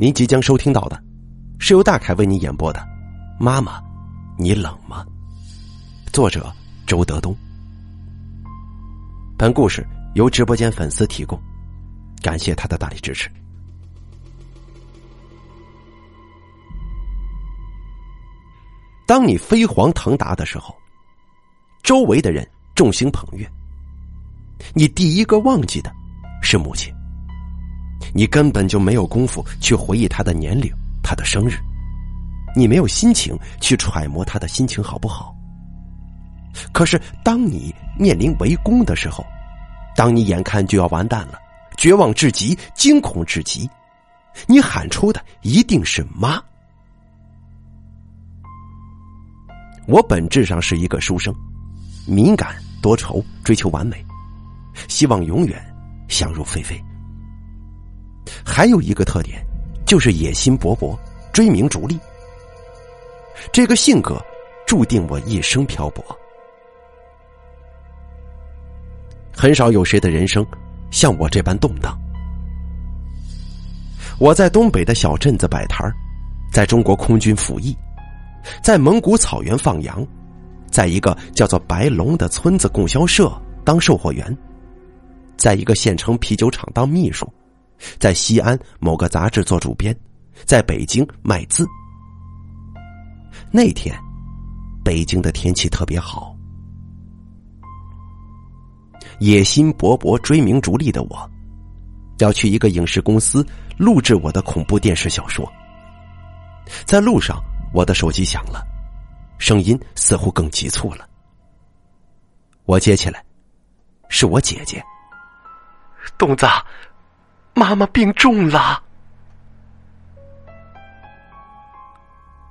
您即将收听到的，是由大凯为您演播的《妈妈，你冷吗》，作者周德东。本故事由直播间粉丝提供，感谢他的大力支持。当你飞黄腾达的时候，周围的人众星捧月，你第一个忘记的是母亲。你根本就没有功夫去回忆他的年龄、他的生日，你没有心情去揣摩他的心情好不好。可是，当你面临围攻的时候，当你眼看就要完蛋了，绝望至极、惊恐至极，你喊出的一定是“妈”。我本质上是一个书生，敏感、多愁，追求完美，希望永远想入非非。还有一个特点，就是野心勃勃，追名逐利。这个性格注定我一生漂泊。很少有谁的人生像我这般动荡。我在东北的小镇子摆摊在中国空军服役，在蒙古草原放羊，在一个叫做白龙的村子供销社当售货员，在一个县城啤酒厂当秘书。在西安某个杂志做主编，在北京卖字。那天，北京的天气特别好。野心勃勃、追名逐利的我，要去一个影视公司录制我的恐怖电视小说。在路上，我的手机响了，声音似乎更急促了。我接起来，是我姐姐，东子。妈妈病重了。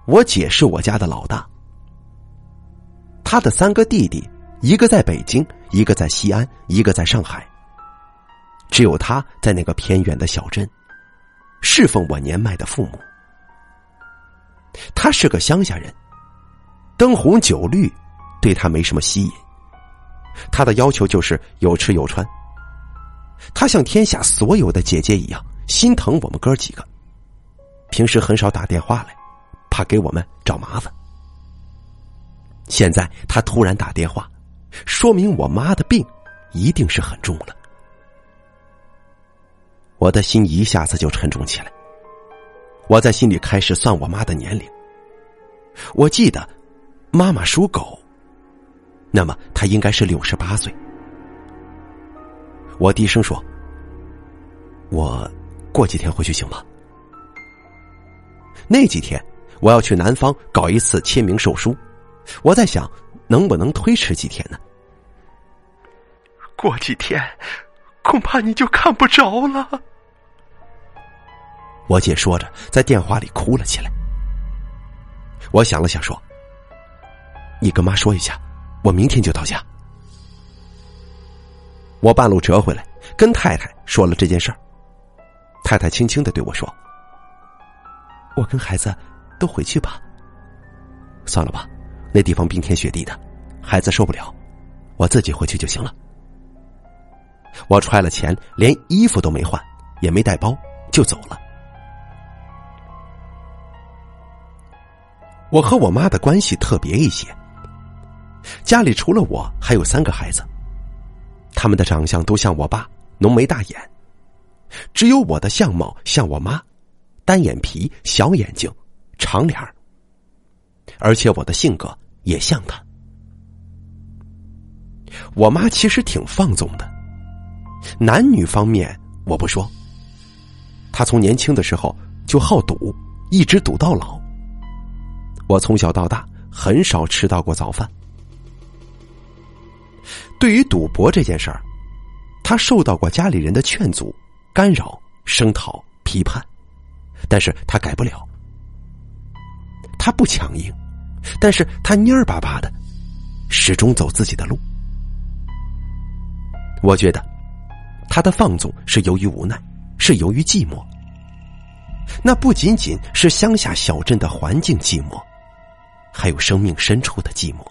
我姐是我家的老大，他的三个弟弟，一个在北京，一个在西安，一个在上海，只有他在那个偏远的小镇侍奉我年迈的父母。他是个乡下人，灯红酒绿对他没什么吸引，他的要求就是有吃有穿。他像天下所有的姐姐一样心疼我们哥几个，平时很少打电话来，怕给我们找麻烦。现在他突然打电话，说明我妈的病一定是很重了。我的心一下子就沉重起来。我在心里开始算我妈的年龄。我记得，妈妈属狗，那么她应该是六十八岁。我低声说：“我过几天回去行吗？那几天我要去南方搞一次签名售书，我在想能不能推迟几天呢？过几天恐怕你就看不着了。”我姐说着，在电话里哭了起来。我想了想说：“你跟妈说一下，我明天就到家。”我半路折回来，跟太太说了这件事儿。太太轻轻的对我说：“我跟孩子都回去吧。算了吧，那地方冰天雪地的，孩子受不了，我自己回去就行了。”我揣了钱，连衣服都没换，也没带包，就走了。我和我妈的关系特别一些，家里除了我，还有三个孩子。他们的长相都像我爸，浓眉大眼，只有我的相貌像我妈，单眼皮、小眼睛、长脸儿而且我的性格也像她。我妈其实挺放纵的，男女方面我不说，她从年轻的时候就好赌，一直赌到老。我从小到大很少吃到过早饭。对于赌博这件事儿，他受到过家里人的劝阻、干扰、声讨、批判，但是他改不了。他不强硬，但是他蔫儿巴巴的，始终走自己的路。我觉得，他的放纵是由于无奈，是由于寂寞。那不仅仅是乡下小镇的环境寂寞，还有生命深处的寂寞。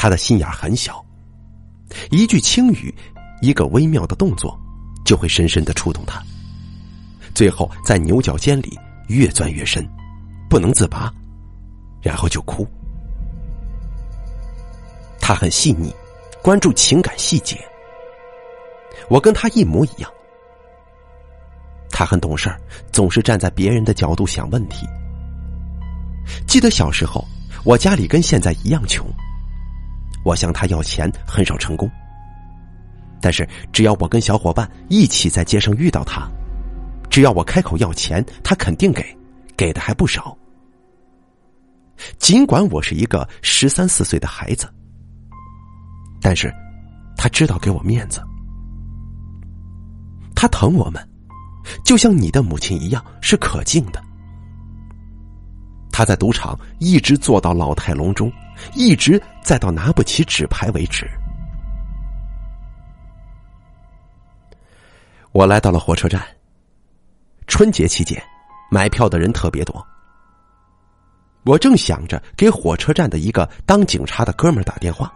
他的心眼很小，一句轻语，一个微妙的动作，就会深深的触动他。最后在牛角尖里越钻越深，不能自拔，然后就哭。他很细腻，关注情感细节。我跟他一模一样。他很懂事，总是站在别人的角度想问题。记得小时候，我家里跟现在一样穷，我向他要钱很少成功。但是只要我跟小伙伴一起在街上遇到他，只要我开口要钱，他肯定给，给的还不少。尽管我是一个十三四岁的孩子，但是他知道给我面子，他疼我们。就像你的母亲一样，是可敬的。他在赌场一直做到老态龙钟，一直再到拿不起纸牌为止。我来到了火车站。春节期间，买票的人特别多。我正想着给火车站的一个当警察的哥们打电话，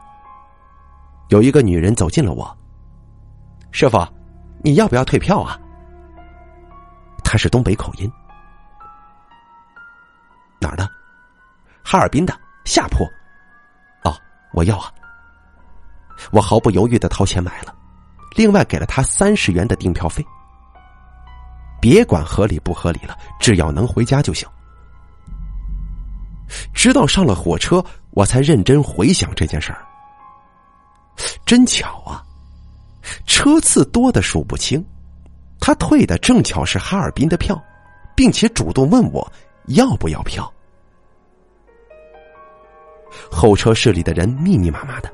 有一个女人走进了我。师傅，你要不要退票啊？他是东北口音，哪儿的？哈尔滨的下铺。我要啊！我毫不犹豫的掏钱买了，另外给了他三十元的订票费。别管合理不合理了，只要能回家就行。直到上了火车，我才认真回想这件事儿。真巧啊，车次多的数不清。他退的正巧是哈尔滨的票，并且主动问我要不要票。候车室里的人密密麻麻的，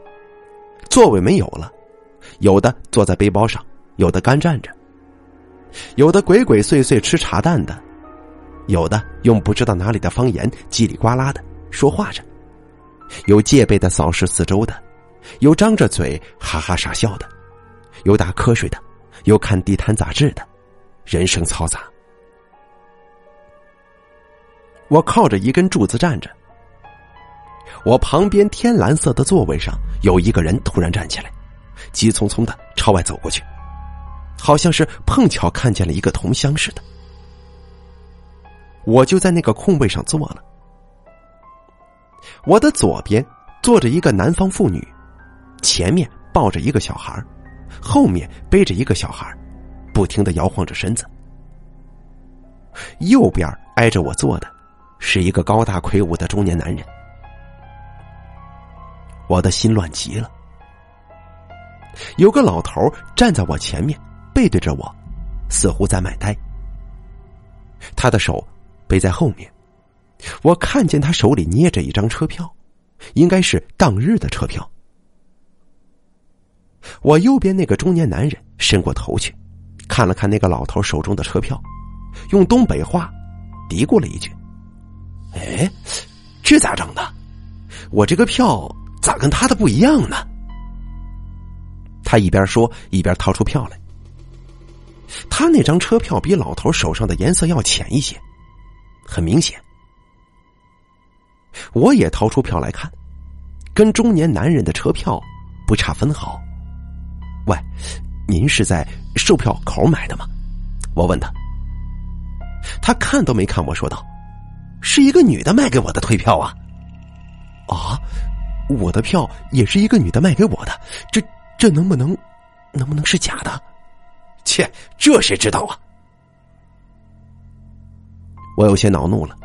座位没有了，有的坐在背包上，有的干站着，有的鬼鬼祟祟吃茶蛋的，有的用不知道哪里的方言叽里呱啦的说话着，有戒备的扫视四周的，有张着嘴哈哈傻笑的，有打瞌睡的。有看地摊杂志的，人声嘈杂。我靠着一根柱子站着，我旁边天蓝色的座位上有一个人突然站起来，急匆匆的朝外走过去，好像是碰巧看见了一个同乡似的。我就在那个空位上坐了，我的左边坐着一个南方妇女，前面抱着一个小孩后面背着一个小孩，不停的摇晃着身子。右边挨着我坐的，是一个高大魁梧的中年男人。我的心乱极了。有个老头站在我前面，背对着我，似乎在买呆。他的手背在后面，我看见他手里捏着一张车票，应该是当日的车票。我右边那个中年男人伸过头去，看了看那个老头手中的车票，用东北话嘀咕了一句：“哎，这咋整的？我这个票咋跟他的不一样呢？”他一边说一边掏出票来。他那张车票比老头手上的颜色要浅一些，很明显。我也掏出票来看，跟中年男人的车票不差分毫。喂，您是在售票口买的吗？我问他，他看都没看我说道：“是一个女的卖给我的退票啊！”啊，我的票也是一个女的卖给我的，这这能不能，能不能是假的？切，这谁知道啊？我有些恼怒了，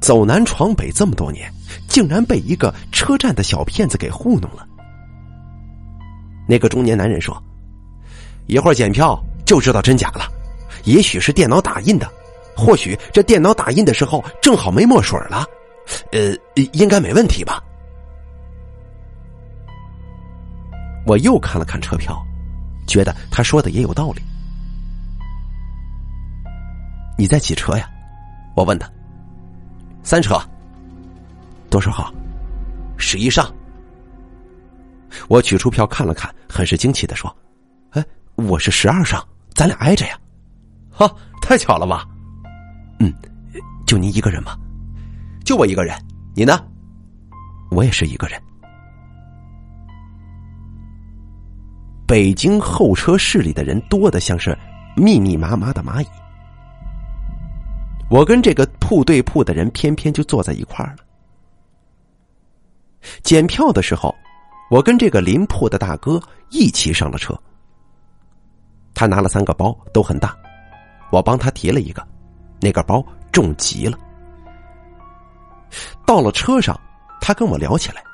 走南闯北这么多年，竟然被一个车站的小骗子给糊弄了。那个中年男人说：“一会儿检票就知道真假了，也许是电脑打印的，或许这电脑打印的时候正好没墨水了，呃，应该没问题吧？”我又看了看车票，觉得他说的也有道理。你在几车呀？我问他。三车。多少号？十一上。我取出票看了看，很是惊奇的说：“哎，我是十二上，咱俩挨着呀，哈，太巧了吧？嗯，就您一个人吗？就我一个人，你呢？我也是一个人。北京候车室里的人多的像是密密麻麻的蚂蚁，我跟这个铺对铺的人偏偏就坐在一块儿了。检票的时候，我跟这个邻铺的大哥一起上了车。他拿了三个包，都很大，我帮他提了一个，那个包重极了。到了车上，他跟我聊起来。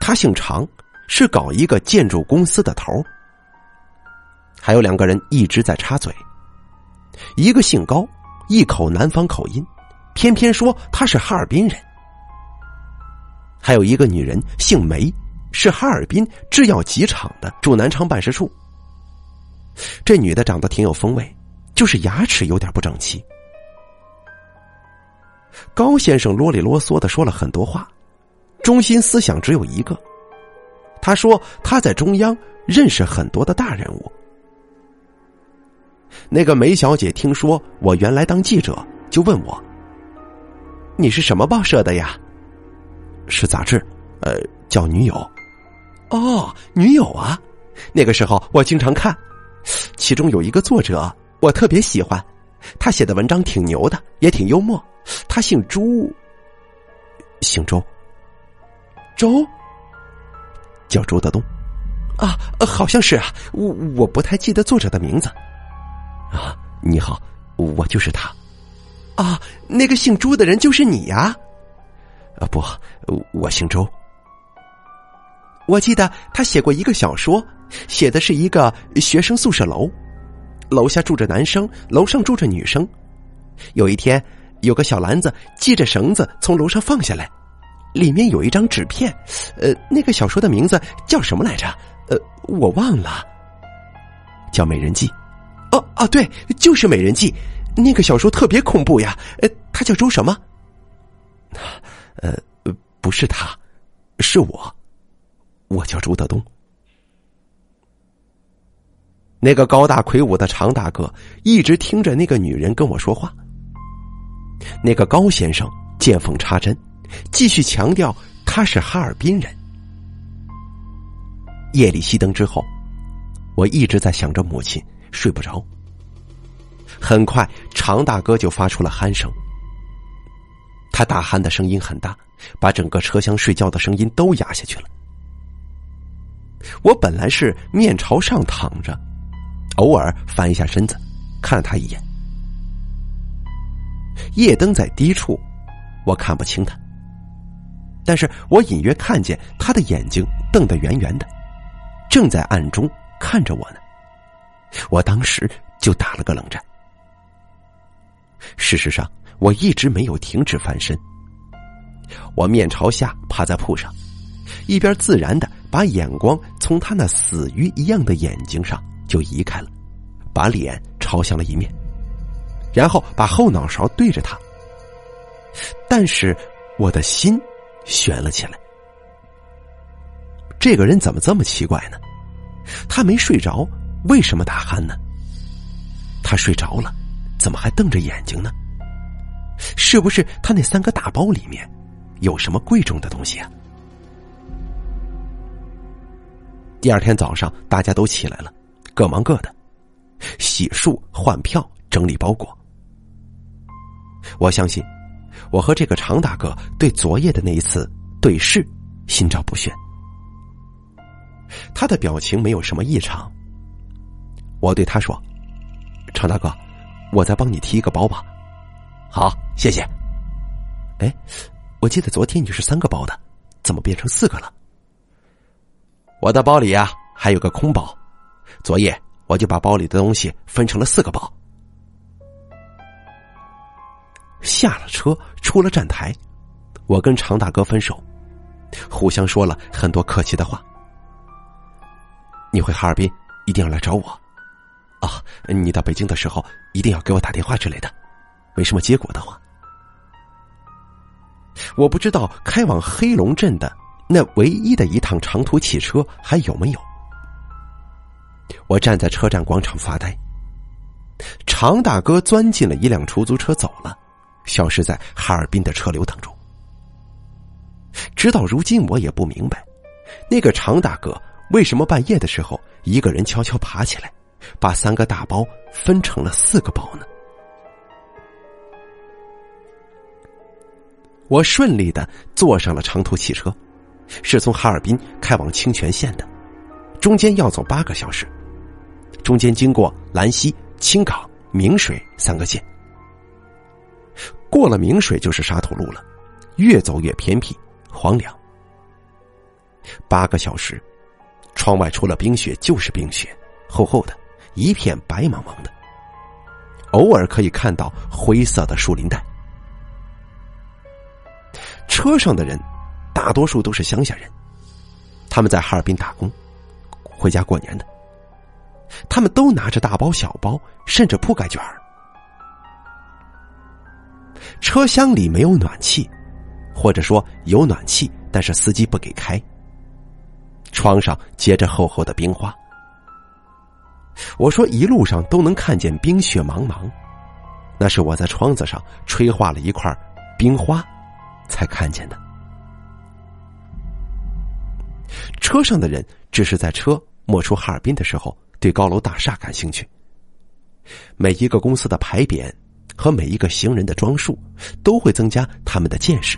他姓常，是搞一个建筑公司的头。还有两个人一直在插嘴，一个姓高，一口南方口音，偏偏说他是哈尔滨人。还有一个女人姓梅，是哈尔滨制药集厂的，住南昌办事处。这女的长得挺有风味，就是牙齿有点不整齐。高先生啰里啰嗦的说了很多话，中心思想只有一个。他说他在中央认识很多的大人物。那个梅小姐听说我原来当记者，就问我：“你是什么报社的呀？”“是杂志，呃，叫《女友》。”“哦，女友啊，那个时候我经常看。”其中有一个作者，我特别喜欢，他写的文章挺牛的，也挺幽默。他姓朱，姓周，周叫周德东啊，好像是啊，我我不太记得作者的名字啊。你好，我就是他啊，那个姓朱的人就是你呀？啊不，我姓周。我记得他写过一个小说。写的是一个学生宿舍楼，楼下住着男生，楼上住着女生。有一天，有个小篮子系着绳子从楼上放下来，里面有一张纸片。呃，那个小说的名字叫什么来着？呃，我忘了，叫《美人计》。哦哦，对，就是《美人计》。那个小说特别恐怖呀。呃，他叫周什么？呃，不是他，是我，我叫周德东。那个高大魁梧的常大哥一直听着那个女人跟我说话。那个高先生见缝插针，继续强调他是哈尔滨人。夜里熄灯之后，我一直在想着母亲，睡不着。很快，常大哥就发出了鼾声。他大鼾的声音很大，把整个车厢睡觉的声音都压下去了。我本来是面朝上躺着。偶尔翻一下身子，看了他一眼。夜灯在低处，我看不清他，但是我隐约看见他的眼睛瞪得圆圆的，正在暗中看着我呢。我当时就打了个冷战。事实上，我一直没有停止翻身。我面朝下趴在铺上，一边自然的把眼光从他那死鱼一样的眼睛上。就移开了，把脸朝向了一面，然后把后脑勺对着他。但是我的心悬了起来。这个人怎么这么奇怪呢？他没睡着，为什么打鼾呢？他睡着了，怎么还瞪着眼睛呢？是不是他那三个大包里面有什么贵重的东西啊？第二天早上，大家都起来了。各忙各的，洗漱、换票、整理包裹。我相信，我和这个常大哥对昨夜的那一次对视心照不宣。他的表情没有什么异常。我对他说：“常大哥，我再帮你提一个包吧。”好，谢谢。哎，我记得昨天你是三个包的，怎么变成四个了？我的包里呀，还有个空包。昨夜我就把包里的东西分成了四个包。下了车，出了站台，我跟常大哥分手，互相说了很多客气的话。你回哈尔滨一定要来找我，啊，你到北京的时候一定要给我打电话之类的。没什么结果的话，我不知道开往黑龙镇的那唯一的一趟长途汽车还有没有。我站在车站广场发呆。常大哥钻进了一辆出租车走了，消失在哈尔滨的车流当中。直到如今，我也不明白，那个常大哥为什么半夜的时候一个人悄悄爬起来，把三个大包分成了四个包呢？我顺利的坐上了长途汽车，是从哈尔滨开往清泉县的，中间要走八个小时，中间经过兰溪、青港、明水三个县。过了明水就是沙土路了，越走越偏僻荒凉。八个小时，窗外除了冰雪就是冰雪，厚厚的，一片白茫茫的。偶尔可以看到灰色的树林带。车上的人，大多数都是乡下人，他们在哈尔滨打工，回家过年的。他们都拿着大包小包，甚至铺盖卷儿。车厢里没有暖气，或者说有暖气，但是司机不给开。窗上结着厚厚的冰花。我说一路上都能看见冰雪茫茫，那是我在窗子上吹化了一块冰花，才看见的。车上的人只是在车没出哈尔滨的时候，对高楼大厦感兴趣。每一个公司的牌匾和每一个行人的装束，都会增加他们的见识，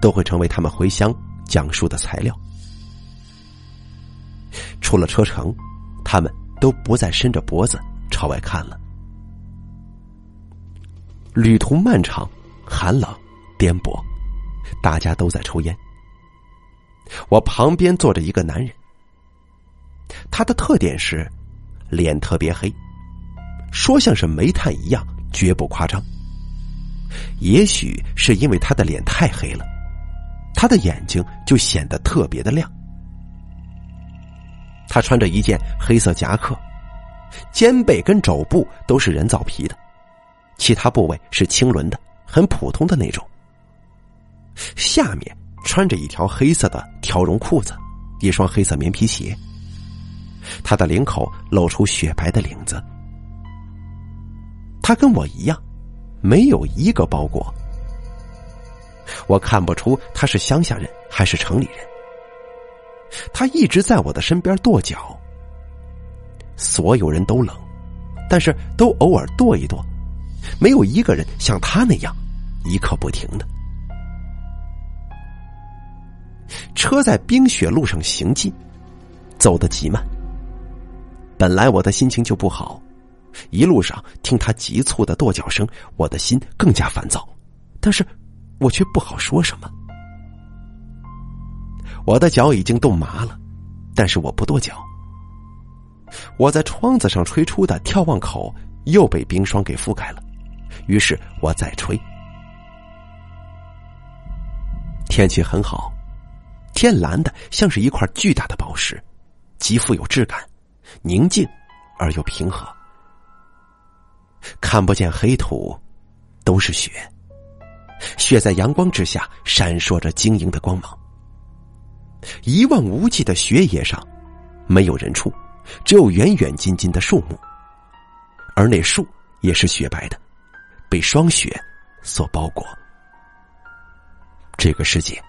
都会成为他们回乡讲述的材料。出了车城，他们。都不再伸着脖子朝外看了。旅途漫长，寒冷，颠簸，大家都在抽烟。我旁边坐着一个男人，他的特点是脸特别黑，说像是煤炭一样，绝不夸张。也许是因为他的脸太黑了，他的眼睛就显得特别的亮。他穿着一件黑色夹克，肩背跟肘部都是人造皮的，其他部位是青纶的，很普通的那种。下面穿着一条黑色的条绒裤子，一双黑色棉皮鞋。他的领口露出雪白的领子。他跟我一样，没有一个包裹。我看不出他是乡下人还是城里人。他一直在我的身边跺脚。所有人都冷，但是都偶尔跺一跺，没有一个人像他那样一刻不停的。车在冰雪路上行进，走得极慢。本来我的心情就不好，一路上听他急促的跺脚声，我的心更加烦躁，但是我却不好说什么。我的脚已经冻麻了，但是我不跺脚。我在窗子上吹出的眺望口又被冰霜给覆盖了，于是我再吹。天气很好，天蓝的像是一块巨大的宝石，极富有质感，宁静而又平和，看不见黑土，都是雪，雪在阳光之下闪烁着晶莹的光芒。一望无际的雪野上，没有人畜，只有远远近近的树木，而那树也是雪白的，被霜雪所包裹。这个世界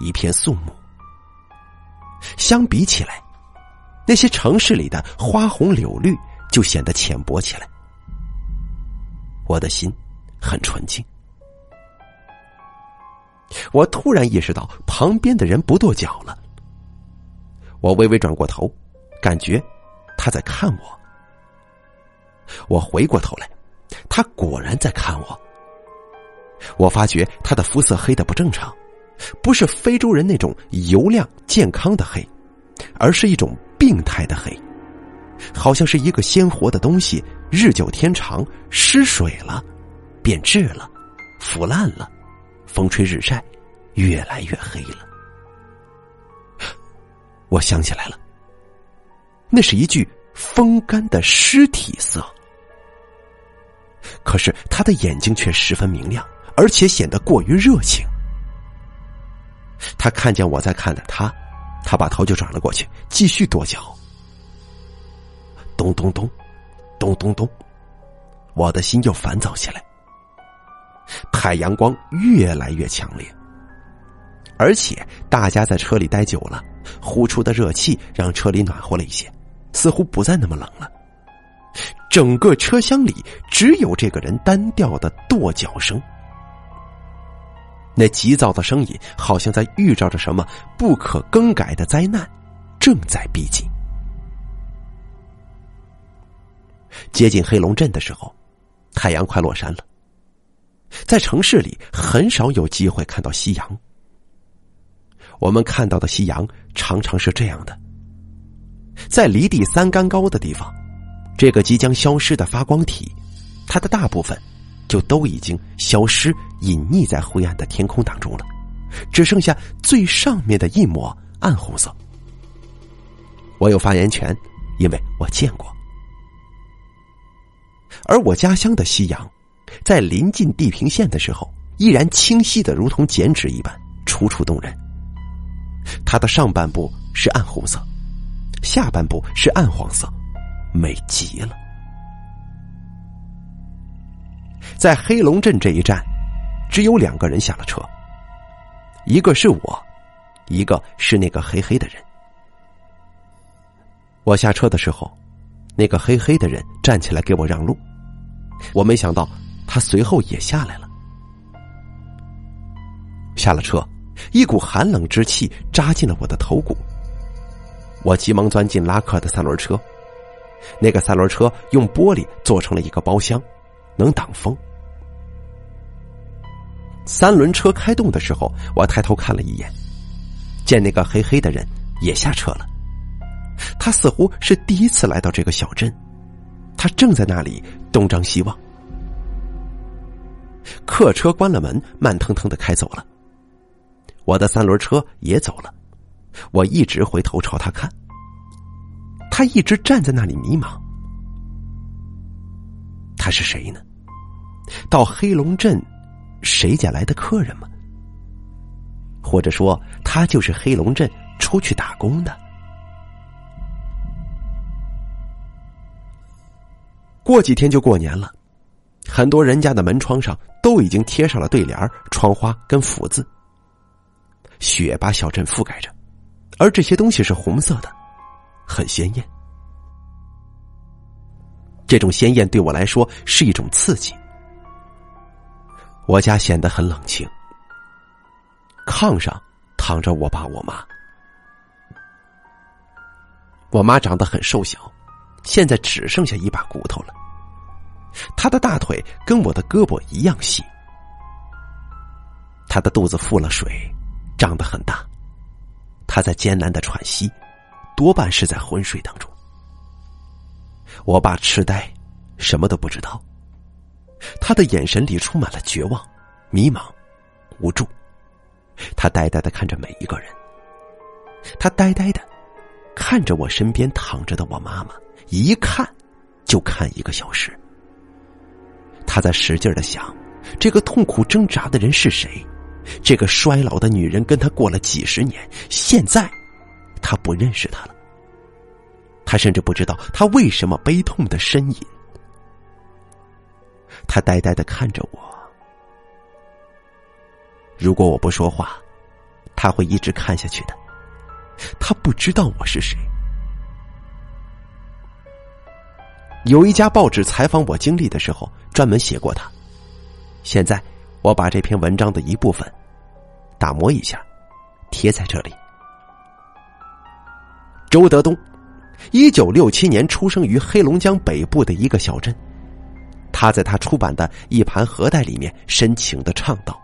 一片肃穆。相比起来，那些城市里的花红柳绿就显得浅薄起来。我的心很纯净。我突然意识到旁边的人不跺脚了。我微微转过头，感觉他在看我。我回过头来，他果然在看我。我发觉他的肤色黑的不正常，不是非洲人那种油亮健康的黑，而是一种病态的黑，好像是一个鲜活的东西日久天长失水了，变质了，腐烂了。风吹日晒，越来越黑了。我想起来了，那是一具风干的尸体色。可是他的眼睛却十分明亮，而且显得过于热情。他看见我在看着他，他把头就转了过去，继续跺脚。咚咚咚，咚咚咚，我的心又烦躁起来。太阳光越来越强烈，而且大家在车里待久了，呼出的热气让车里暖和了一些，似乎不再那么冷了。整个车厢里只有这个人单调的跺脚声。那急躁的声音好像在预兆着什么不可更改的灾难正在逼近。接近黑龙镇的时候，太阳快落山了。在城市里，很少有机会看到夕阳。我们看到的夕阳常常是这样的：在离地三竿高的地方，这个即将消失的发光体，它的大部分就都已经消失、隐匿在灰暗的天空当中了，只剩下最上面的一抹暗红色。我有发言权，因为我见过。而我家乡的夕阳，在临近地平线的时候，依然清晰的如同剪纸一般，楚楚动人。它的上半部是暗红色，下半部是暗黄色，美极了。在黑龙镇这一站，只有两个人下了车，一个是我，一个是那个黑黑的人。我下车的时候。那个黑黑的人站起来给我让路，我没想到他随后也下来了。下了车，一股寒冷之气扎进了我的头骨。我急忙钻进拉客的三轮车，那个三轮车用玻璃做成了一个包厢，能挡风。三轮车开动的时候，我抬头看了一眼，见那个黑黑的人也下车了。他似乎是第一次来到这个小镇，他正在那里东张西望。客车关了门，慢腾腾的开走了。我的三轮车也走了，我一直回头朝他看。他一直站在那里迷茫。他是谁呢？到黑龙镇，谁家来的客人吗？或者说，他就是黑龙镇出去打工的？过几天就过年了，很多人家的门窗上都已经贴上了对联、窗花跟福字。雪把小镇覆盖着，而这些东西是红色的，很鲜艳。这种鲜艳对我来说是一种刺激。我家显得很冷清，炕上躺着我爸我妈。我妈长得很瘦小。现在只剩下一把骨头了。他的大腿跟我的胳膊一样细，他的肚子腹了水，胀得很大。他在艰难的喘息，多半是在昏睡当中。我爸痴呆，什么都不知道。他的眼神里充满了绝望、迷茫、无助。他呆呆的看着每一个人。他呆呆的看着我身边躺着的我妈妈。一看，就看一个小时。他在使劲的想，这个痛苦挣扎的人是谁？这个衰老的女人跟他过了几十年，现在他不认识她了。他甚至不知道他为什么悲痛的呻吟。他呆呆的看着我。如果我不说话，他会一直看下去的。他不知道我是谁。有一家报纸采访我经历的时候，专门写过他。现在我把这篇文章的一部分打磨一下，贴在这里。周德东，一九六七年出生于黑龙江北部的一个小镇。他在他出版的一盘盒带里面深情的唱道：“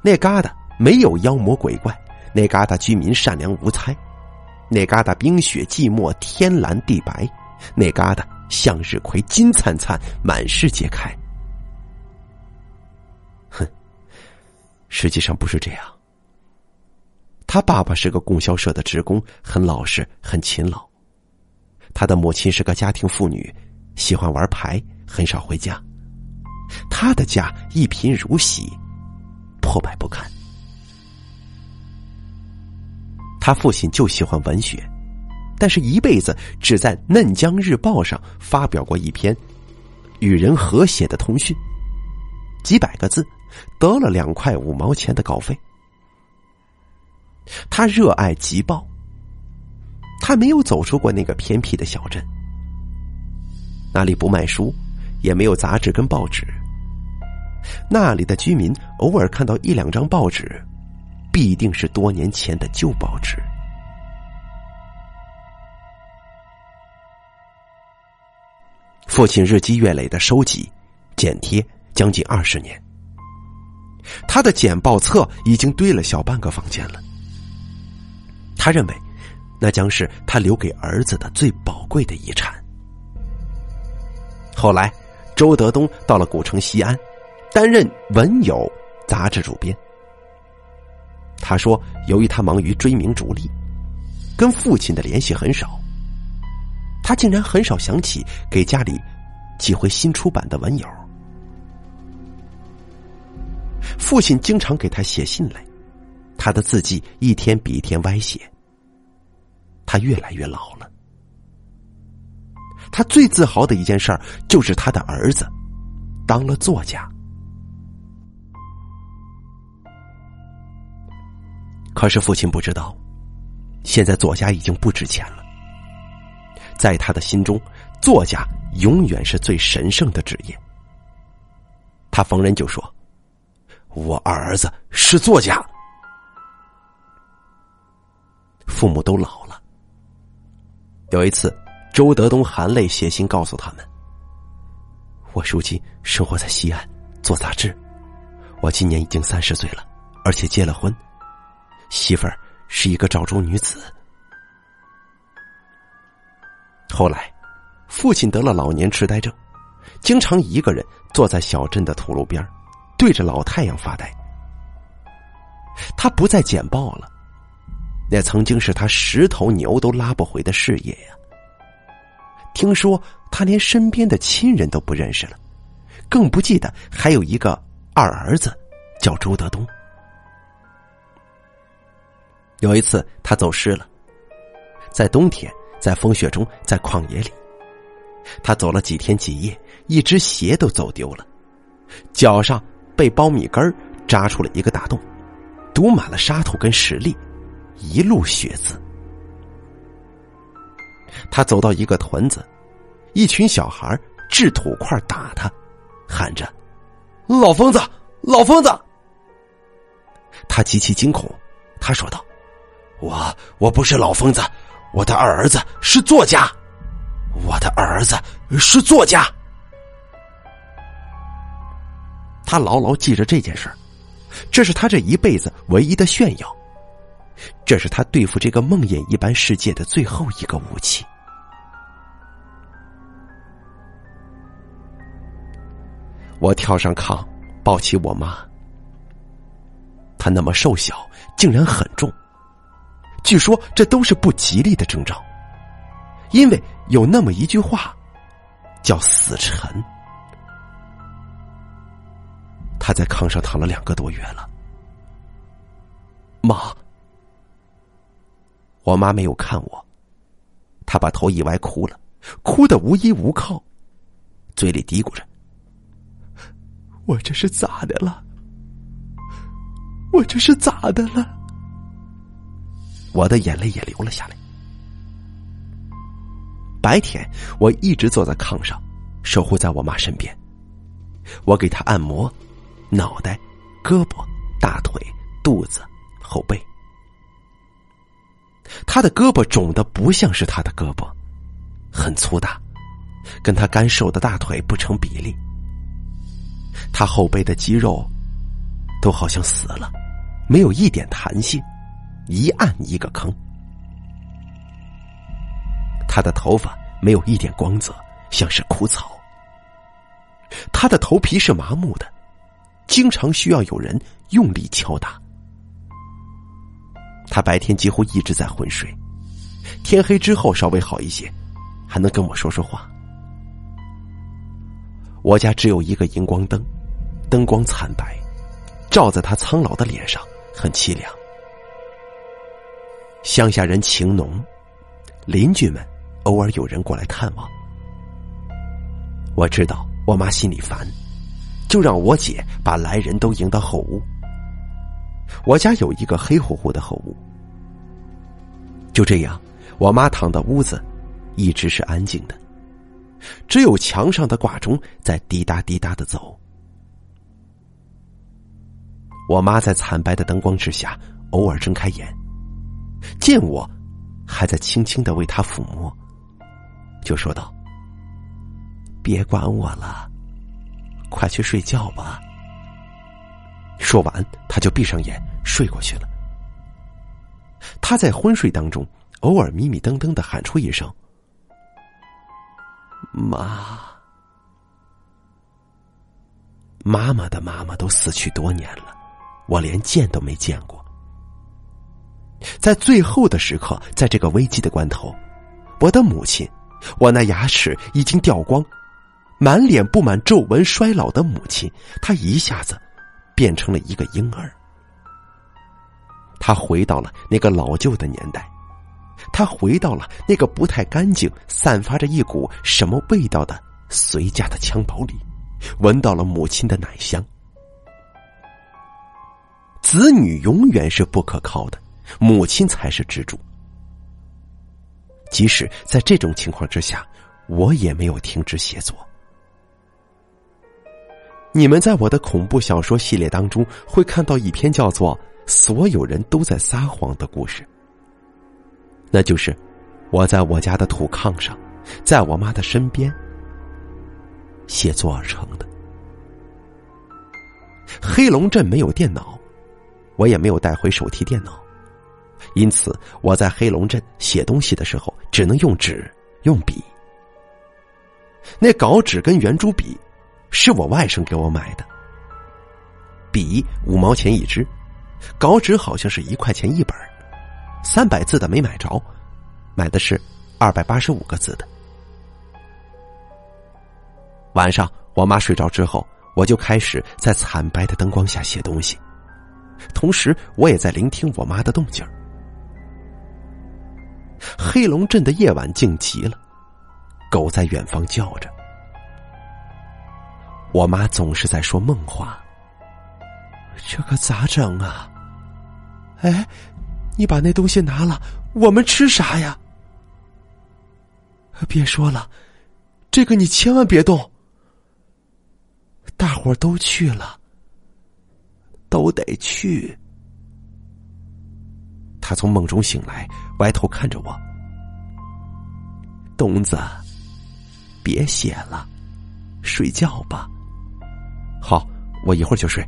那旮瘩没有妖魔鬼怪，那旮瘩居民善良无猜，那旮瘩冰雪寂寞，天蓝地白。”那疙瘩向日葵金灿灿，满世界开。哼，实际上不是这样。他爸爸是个供销社的职工，很老实，很勤劳。他的母亲是个家庭妇女，喜欢玩牌，很少回家。他的家一贫如洗，破败不堪。他父亲就喜欢文学。但是，一辈子只在《嫩江日报》上发表过一篇与人和谐的通讯，几百个字，得了两块五毛钱的稿费。他热爱集报，他没有走出过那个偏僻的小镇，那里不卖书，也没有杂志跟报纸。那里的居民偶尔看到一两张报纸，必定是多年前的旧报纸。父亲日积月累的收集、剪贴将近二十年，他的简报册已经堆了小半个房间了。他认为，那将是他留给儿子的最宝贵的遗产。后来，周德东到了古城西安，担任《文友》杂志主编。他说，由于他忙于追名逐利，跟父亲的联系很少。他竟然很少想起给家里寄回新出版的文友。父亲经常给他写信来，他的字迹一天比一天歪斜。他越来越老了。他最自豪的一件事儿就是他的儿子当了作家。可是父亲不知道，现在作家已经不值钱了。在他的心中，作家永远是最神圣的职业。他逢人就说：“我儿子是作家。”父母都老了。有一次，周德东含泪写信告诉他们：“我如今生活在西安，做杂志。我今年已经三十岁了，而且结了婚，媳妇儿是一个赵州女子。”后来，父亲得了老年痴呆症，经常一个人坐在小镇的土路边对着老太阳发呆。他不再剪报了，那曾经是他十头牛都拉不回的事业呀。听说他连身边的亲人都不认识了，更不记得还有一个二儿子叫周德东。有一次，他走失了，在冬天。在风雪中，在旷野里，他走了几天几夜，一只鞋都走丢了，脚上被苞米根扎出了一个大洞，堵满了沙土跟石粒，一路血渍。他走到一个屯子，一群小孩掷土块打他，喊着：“老疯子，老疯子！”他极其惊恐，他说道：“我我不是老疯子。”我的儿子是作家，我的儿子是作家。他牢牢记着这件事儿，这是他这一辈子唯一的炫耀，这是他对付这个梦魇一般世界的最后一个武器。我跳上炕，抱起我妈，她那么瘦小，竟然很重。据说这都是不吉利的征兆，因为有那么一句话，叫“死沉”。他在炕上躺了两个多月了。妈，我妈没有看我，她把头一歪哭了，哭得无依无靠，嘴里嘀咕着：“我这是咋的了？我这是咋的了？”我的眼泪也流了下来。白天，我一直坐在炕上，守护在我妈身边。我给她按摩，脑袋、胳膊、大腿、肚子、后背。她的胳膊肿的不像是她的胳膊，很粗大，跟她干瘦的大腿不成比例。她后背的肌肉都好像死了，没有一点弹性。一按一个坑，他的头发没有一点光泽，像是枯草。他的头皮是麻木的，经常需要有人用力敲打。他白天几乎一直在昏睡，天黑之后稍微好一些，还能跟我说说话。我家只有一个荧光灯，灯光惨白，照在他苍老的脸上，很凄凉。乡下人情浓，邻居们偶尔有人过来看望。我知道我妈心里烦，就让我姐把来人都迎到后屋。我家有一个黑乎乎的后屋，就这样，我妈躺的屋子一直是安静的，只有墙上的挂钟在滴答滴答的走。我妈在惨白的灯光之下，偶尔睁开眼，见我还在轻轻的为她抚摸，就说道：“别管我了，快去睡觉吧。”说完，他就闭上眼睡过去了。他在昏睡当中，偶尔迷迷瞪瞪的喊出一声：“妈。”妈妈的妈妈都死去多年了，我连见都没见过。在最后的时刻，在这个危机的关头，我的母亲，我那牙齿已经掉光、满脸布满皱纹、衰老的母亲，她一下子变成了一个婴儿。她回到了那个老旧的年代，她回到了那个不太干净、散发着一股什么味道的随家的襁褓里。闻到了母亲的奶香。子女永远是不可靠的，母亲才是支柱。即使在这种情况之下，我也没有停止写作。你们在我的恐怖小说系列当中会看到一篇叫做《所有人都在撒谎》的故事，那就是我在我家的土炕上，在我妈的身边。写作而成的。黑龙镇没有电脑，我也没有带回手提电脑，因此我在黑龙镇写东西的时候只能用纸用笔。那稿纸跟圆珠笔是我外甥给我买的，笔五毛钱一支，稿纸好像是一块钱一本，三百字的没买着，买的是二百八十五个字的。晚上，我妈睡着之后，我就开始在惨白的灯光下写东西，同时我也在聆听我妈的动静黑龙镇的夜晚静极了，狗在远方叫着。我妈总是在说梦话。这可咋整啊？哎，你把那东西拿了，我们吃啥呀？别说了，这个你千万别动。大伙都去了，都得去。他从梦中醒来，歪头看着我：“东子，别写了，睡觉吧。”好，我一会儿就睡。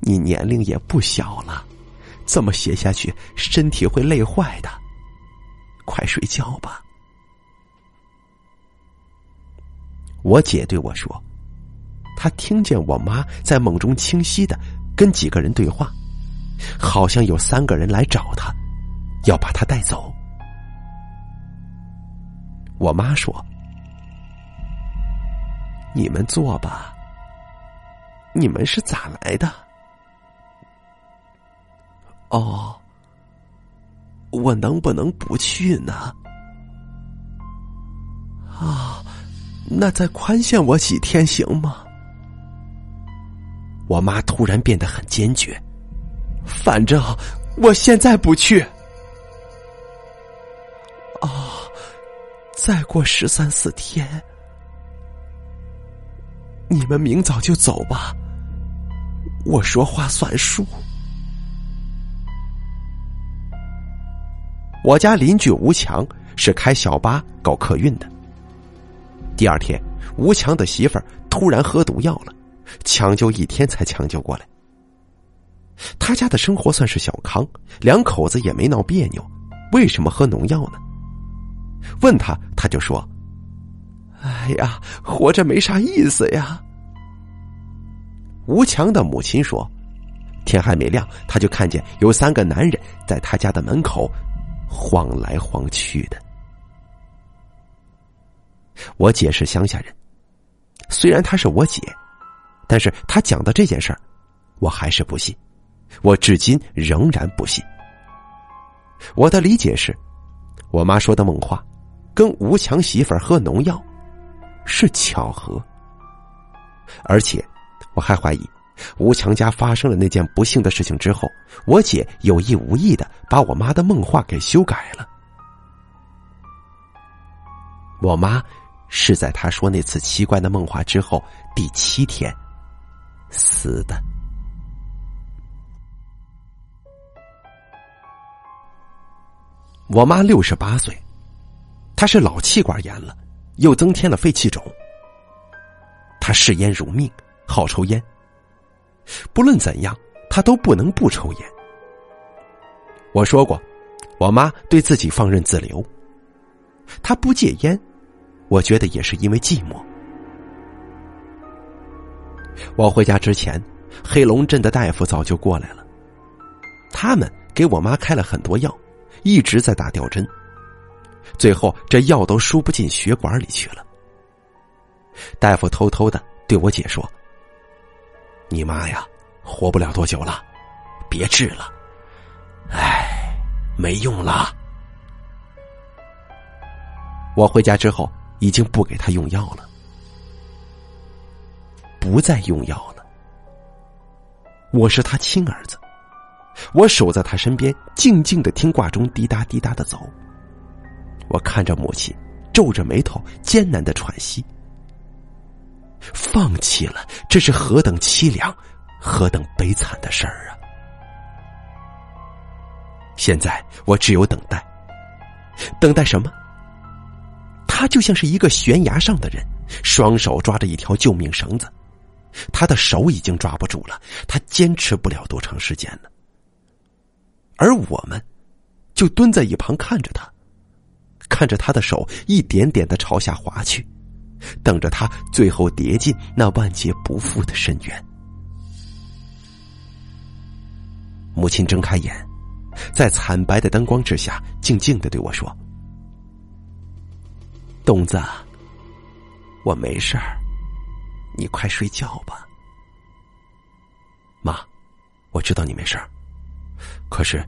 你年龄也不小了，这么写下去，身体会累坏的。快睡觉吧。我姐对我说。她听见我妈在梦中清晰的跟几个人对话，好像有三个人来找他，要把他带走。我妈说：“你们坐吧。你们是咋来的？”哦，我能不能不去呢？啊，那再宽限我几天行吗？我妈突然变得很坚决，反正我现在不去。啊，再过十三四天，你们明早就走吧，我说话算数。我家邻居吴强是开小巴搞客运的。第二天，吴强的媳妇儿突然喝毒药了。抢救一天才抢救过来。他家的生活算是小康，两口子也没闹别扭。为什么喝农药呢？问他，他就说：“哎呀，活着没啥意思呀。”吴强的母亲说：“天还没亮，他就看见有三个男人在他家的门口晃来晃去的。”我姐是乡下人，虽然她是我姐。但是她讲的这件事儿，我还是不信，我至今仍然不信。我的理解是，我妈说的梦话，跟吴强媳妇儿喝农药，是巧合。而且，我还怀疑，吴强家发生了那件不幸的事情之后，我姐有意无意的把我妈的梦话给修改了。我妈是在她说那次奇怪的梦话之后第七天。死的。我妈六十八岁，她是老气管炎了，又增添了肺气肿。她嗜烟如命，好抽烟。不论怎样，她都不能不抽烟。我说过，我妈对自己放任自流。她不戒烟，我觉得也是因为寂寞。我回家之前，黑龙镇的大夫早就过来了，他们给我妈开了很多药。一直在打吊针，最后这药都输不进血管里去了。大夫偷偷的对我姐说：“你妈呀，活不了多久了，别治了，哎，没用了。”我回家之后已经不给她用药了，不再用药了。我是他亲儿子。我守在他身边，静静的听挂钟滴答滴答的走。我看着母亲，皱着眉头，艰难的喘息。放弃了，这是何等凄凉，何等悲惨的事儿啊！现在我只有等待，等待什么？他就像是一个悬崖上的人，双手抓着一条救命绳子，他的手已经抓不住了，他坚持不了多长时间了。而我们，就蹲在一旁看着他，看着他的手一点点的朝下滑去，等着他最后跌进那万劫不复的深渊。母亲睁开眼，在惨白的灯光之下，静静的对我说：“东子，我没事儿，你快睡觉吧。”妈，我知道你没事儿。可是，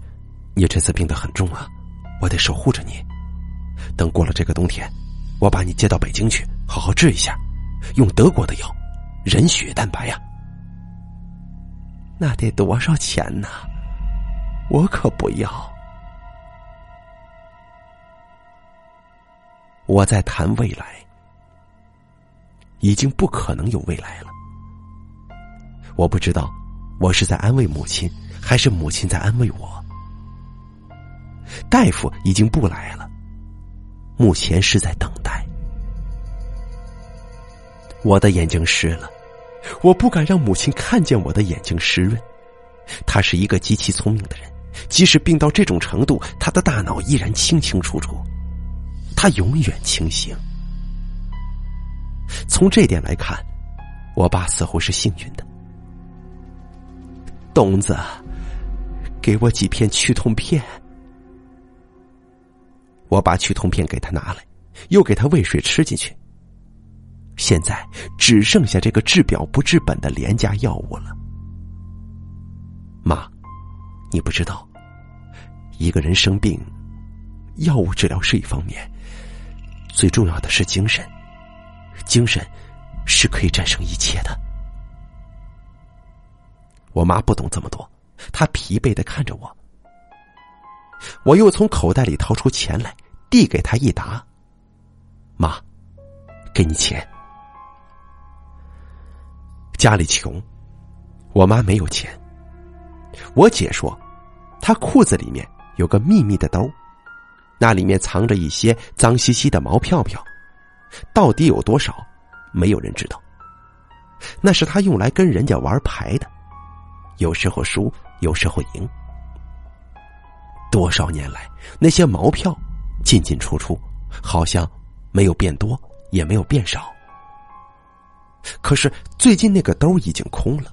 你这次病得很重啊，我得守护着你。等过了这个冬天，我把你接到北京去，好好治一下，用德国的药，人血蛋白呀。那得多少钱呢？我可不要。我在谈未来，已经不可能有未来了。我不知道，我是在安慰母亲。还是母亲在安慰我。大夫已经不来了，目前是在等待。我的眼睛湿了，我不敢让母亲看见我的眼睛湿润。他是一个极其聪明的人，即使病到这种程度，他的大脑依然清清楚楚，他永远清醒。从这点来看，我爸似乎是幸运的。东子。给我几片去痛片。我把去痛片给他拿来，又给他喂水吃进去。现在只剩下这个治表不治本的廉价药物了。妈，你不知道，一个人生病，药物治疗是一方面，最重要的是精神，精神是可以战胜一切的。我妈不懂这么多。他疲惫的看着我，我又从口袋里掏出钱来，递给他一沓。妈，给你钱。家里穷，我妈没有钱。我姐说，她裤子里面有个秘密的兜，那里面藏着一些脏兮兮的毛票票，到底有多少，没有人知道。那是她用来跟人家玩牌的，有时候输。有时候赢。多少年来，那些毛票进进出出，好像没有变多，也没有变少。可是最近那个兜已经空了。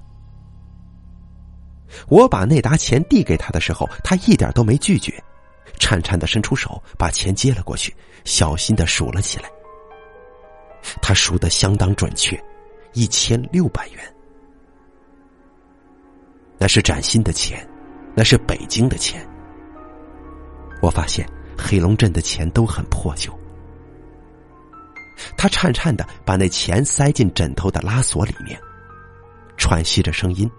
我把那沓钱递给他的时候，他一点都没拒绝，颤颤的伸出手把钱接了过去，小心的数了起来。他数的相当准确，一千六百元。那是崭新的钱，那是北京的钱。我发现黑龙镇的钱都很破旧。他颤颤的把那钱塞进枕头的拉锁里面，喘息着声音，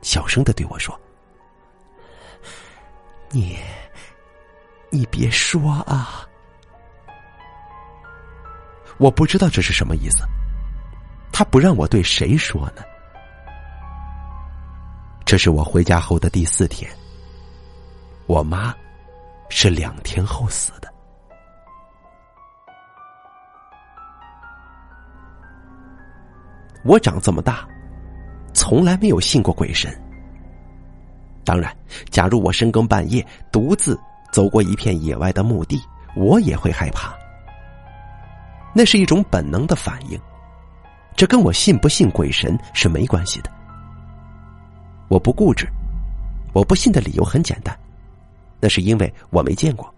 小声的对我说：“你，你别说啊。”我不知道这是什么意思。他不让我对谁说呢？这是我回家后的第四天，我妈是两天后死的。我长这么大，从来没有信过鬼神。当然，假如我深更半夜独自走过一片野外的墓地，我也会害怕。那是一种本能的反应，这跟我信不信鬼神是没关系的。我不固执，我不信的理由很简单，那是因为我没见过。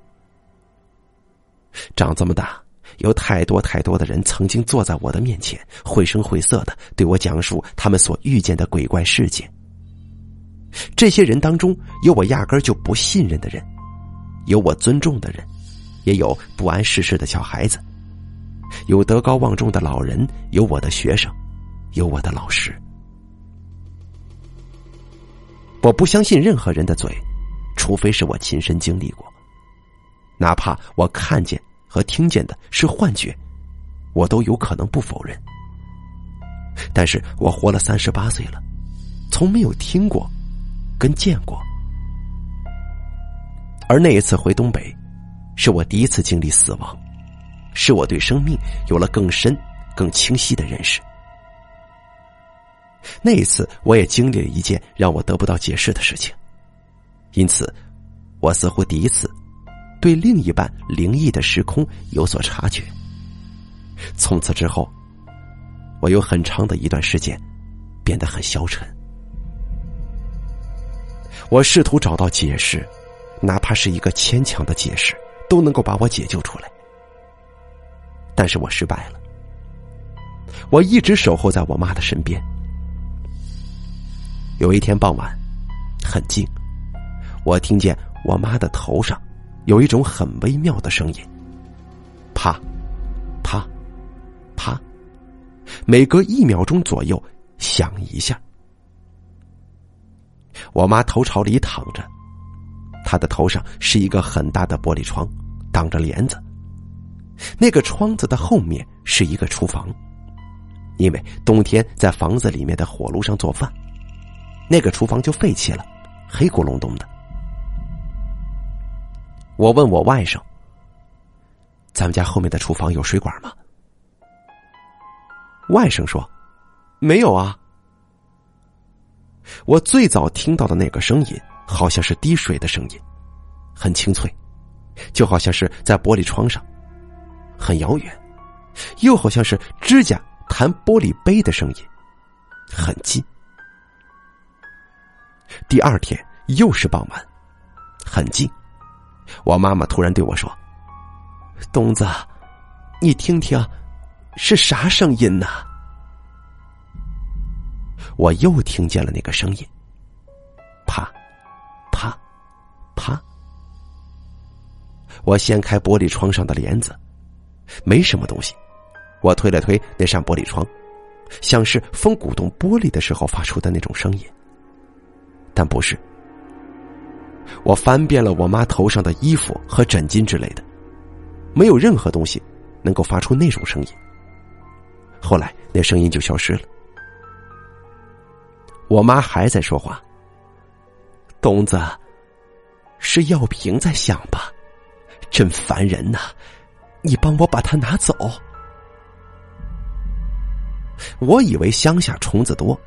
长这么大。有太多太多的人曾经坐在我的面前，绘声绘色的对我讲述他们所遇见的鬼怪事件。这些人当中，有我压根就不信任的人，有我尊重的人，也有不谙世事的小孩子，有德高望重的老人，有我的学生，有我的老师。我不相信任何人的嘴，除非是我亲身经历过，哪怕我看见。和听见的是幻觉，我都有可能不否认。但是我活了三十八岁了，从没有听过，跟见过。而那一次回东北，是我第一次经历死亡，是我对生命有了更深、更清晰的认识。那一次，我也经历了一件让我得不到解释的事情，因此，我似乎第一次。对另一半灵异的时空有所察觉。从此之后，我有很长的一段时间变得很消沉。我试图找到解释，哪怕是一个牵强的解释，都能够把我解救出来。但是我失败了。我一直守候在我妈的身边。有一天傍晚，很静，我听见我妈的头上。有一种很微妙的声音，啪，啪，啪，每隔一秒钟左右响一下。我妈头朝里躺着，她的头上是一个很大的玻璃窗，挡着帘子。那个窗子的后面是一个厨房，因为冬天在房子里面的火炉上做饭，那个厨房就废弃了，黑咕隆咚的。我问我外甥：“咱们家后面的厨房有水管吗？”外甥说：“没有啊。”我最早听到的那个声音，好像是滴水的声音，很清脆，就好像是在玻璃窗上，很遥远，又好像是指甲弹玻璃杯的声音，很近。第二天又是傍晚，很近。我妈妈突然对我说：“东子，你听听，是啥声音呢？”我又听见了那个声音，啪，啪，啪。我掀开玻璃窗上的帘子，没什么东西。我推了推那扇玻璃窗，像是风鼓动玻璃的时候发出的那种声音，但不是。我翻遍了我妈头上的衣服和枕巾之类的，没有任何东西能够发出那种声音。后来那声音就消失了。我妈还在说话：“东子，是药瓶在响吧？真烦人呐！你帮我把它拿走。”我以为乡下虫子多，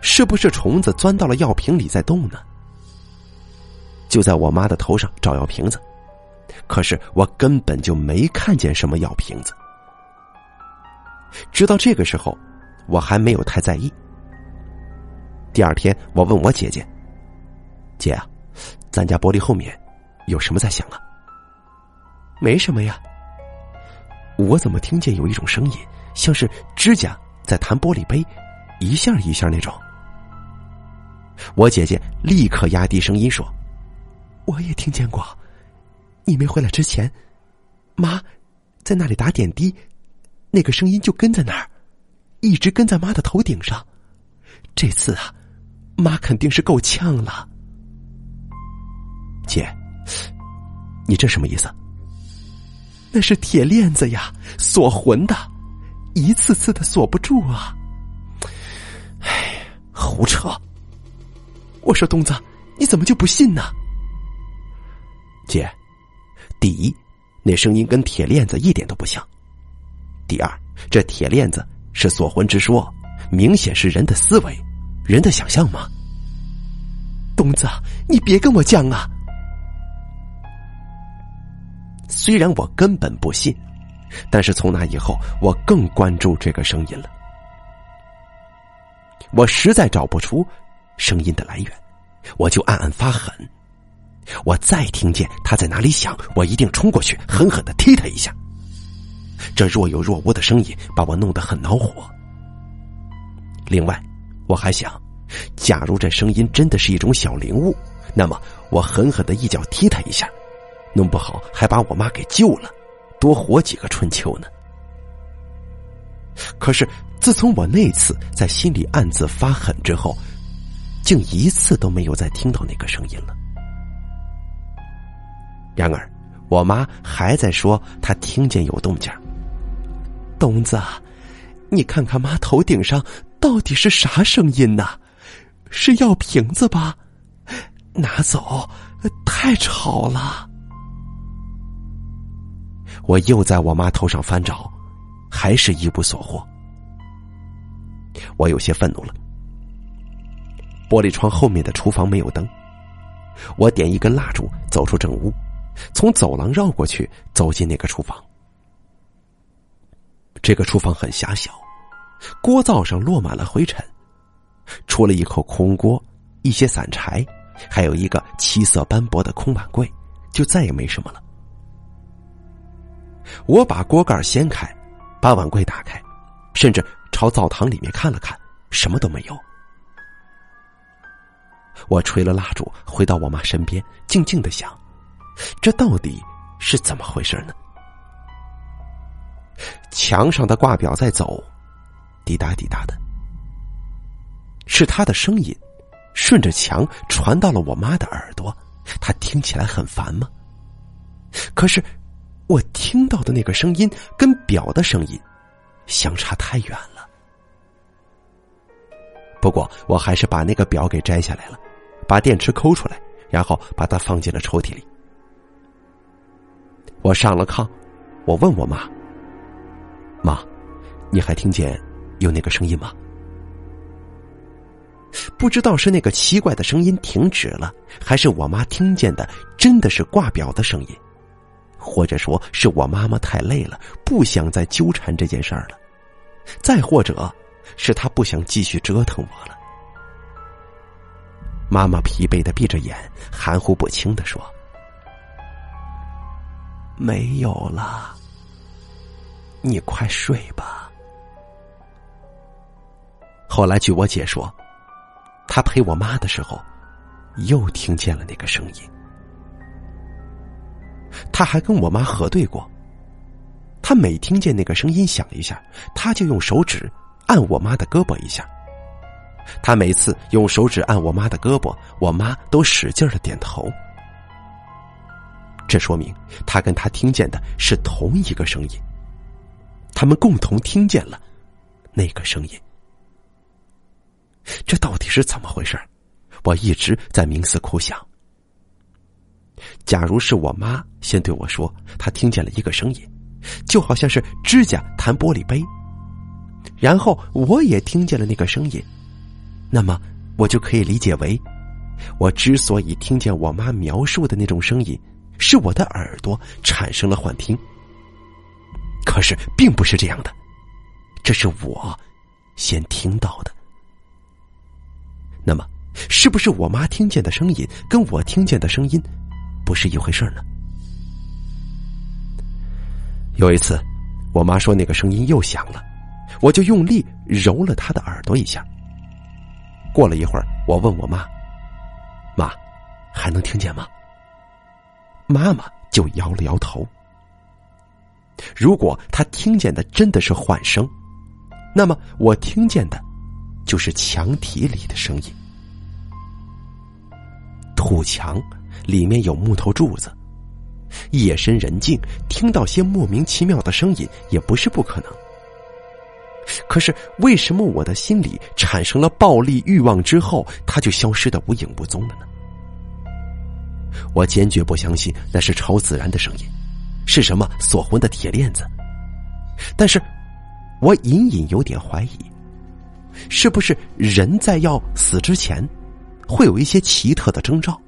是不是虫子钻到了药瓶里在动呢？就在我妈的头上找药瓶子，可是我根本就没看见什么药瓶子。直到这个时候，我还没有太在意。第二天，我问我姐姐：“姐啊，咱家玻璃后面有什么在响啊？”“没什么呀。”“我怎么听见有一种声音，像是指甲在弹玻璃杯，一下一下那种？”我姐姐立刻压低声音说。我也听见过，你没回来之前，妈在那里打点滴，那个声音就跟在那儿，一直跟在妈的头顶上。这次啊，妈肯定是够呛了。姐，你这什么意思？那是铁链子呀，锁魂的，一次次的锁不住啊。哎，胡扯！我说东子，你怎么就不信呢？姐，第一，那声音跟铁链子一点都不像；第二，这铁链子是锁魂之说，明显是人的思维、人的想象嘛。东子，你别跟我犟啊！虽然我根本不信，但是从那以后，我更关注这个声音了。我实在找不出声音的来源，我就暗暗发狠。我再听见他在哪里响，我一定冲过去，狠狠的踢他一下。这若有若无的声音把我弄得很恼火。另外，我还想，假如这声音真的是一种小灵物，那么我狠狠的一脚踢他一下，弄不好还把我妈给救了，多活几个春秋呢。可是自从我那次在心里暗自发狠之后，竟一次都没有再听到那个声音了。然而，我妈还在说她听见有动静。东子，你看看妈头顶上到底是啥声音呢？是药瓶子吧？拿走，太吵了。我又在我妈头上翻找，还是一无所获。我有些愤怒了。玻璃窗后面的厨房没有灯，我点一根蜡烛，走出正屋。从走廊绕过去，走进那个厨房。这个厨房很狭小，锅灶上落满了灰尘，除了一口空锅、一些散柴，还有一个漆色斑驳的空碗柜，就再也没什么了。我把锅盖掀开，把碗柜打开，甚至朝澡堂里面看了看，什么都没有。我吹了蜡烛，回到我妈身边，静静的想。这到底是怎么回事呢？墙上的挂表在走，滴答滴答的，是他的声音，顺着墙传到了我妈的耳朵，她听起来很烦吗？可是，我听到的那个声音跟表的声音相差太远了。不过，我还是把那个表给摘下来了，把电池抠出来，然后把它放进了抽屉里。我上了炕，我问我妈：“妈，你还听见有那个声音吗？”不知道是那个奇怪的声音停止了，还是我妈听见的真的是挂表的声音，或者说是我妈妈太累了，不想再纠缠这件事儿了，再或者是她不想继续折腾我了。妈妈疲惫的闭着眼，含糊不清的说。没有了，你快睡吧。后来据我姐说，她陪我妈的时候，又听见了那个声音。她还跟我妈核对过，她每听见那个声音响一下，她就用手指按我妈的胳膊一下。他每次用手指按我妈的胳膊，我妈都使劲的点头。这说明他跟他听见的是同一个声音，他们共同听见了那个声音。这到底是怎么回事？我一直在冥思苦想。假如是我妈先对我说她听见了一个声音，就好像是指甲弹玻璃杯，然后我也听见了那个声音，那么我就可以理解为，我之所以听见我妈描述的那种声音。是我的耳朵产生了幻听，可是并不是这样的，这是我先听到的。那么，是不是我妈听见的声音跟我听见的声音不是一回事呢？有一次，我妈说那个声音又响了，我就用力揉了他的耳朵一下。过了一会儿，我问我妈：“妈，还能听见吗？”妈妈就摇了摇头。如果他听见的真的是幻声，那么我听见的，就是墙体里的声音。土墙里面有木头柱子，夜深人静，听到些莫名其妙的声音也不是不可能。可是为什么我的心里产生了暴力欲望之后，他就消失的无影无踪了呢？我坚决不相信那是超自然的声音，是什么锁魂的铁链子。但是，我隐隐有点怀疑，是不是人在要死之前，会有一些奇特的征兆？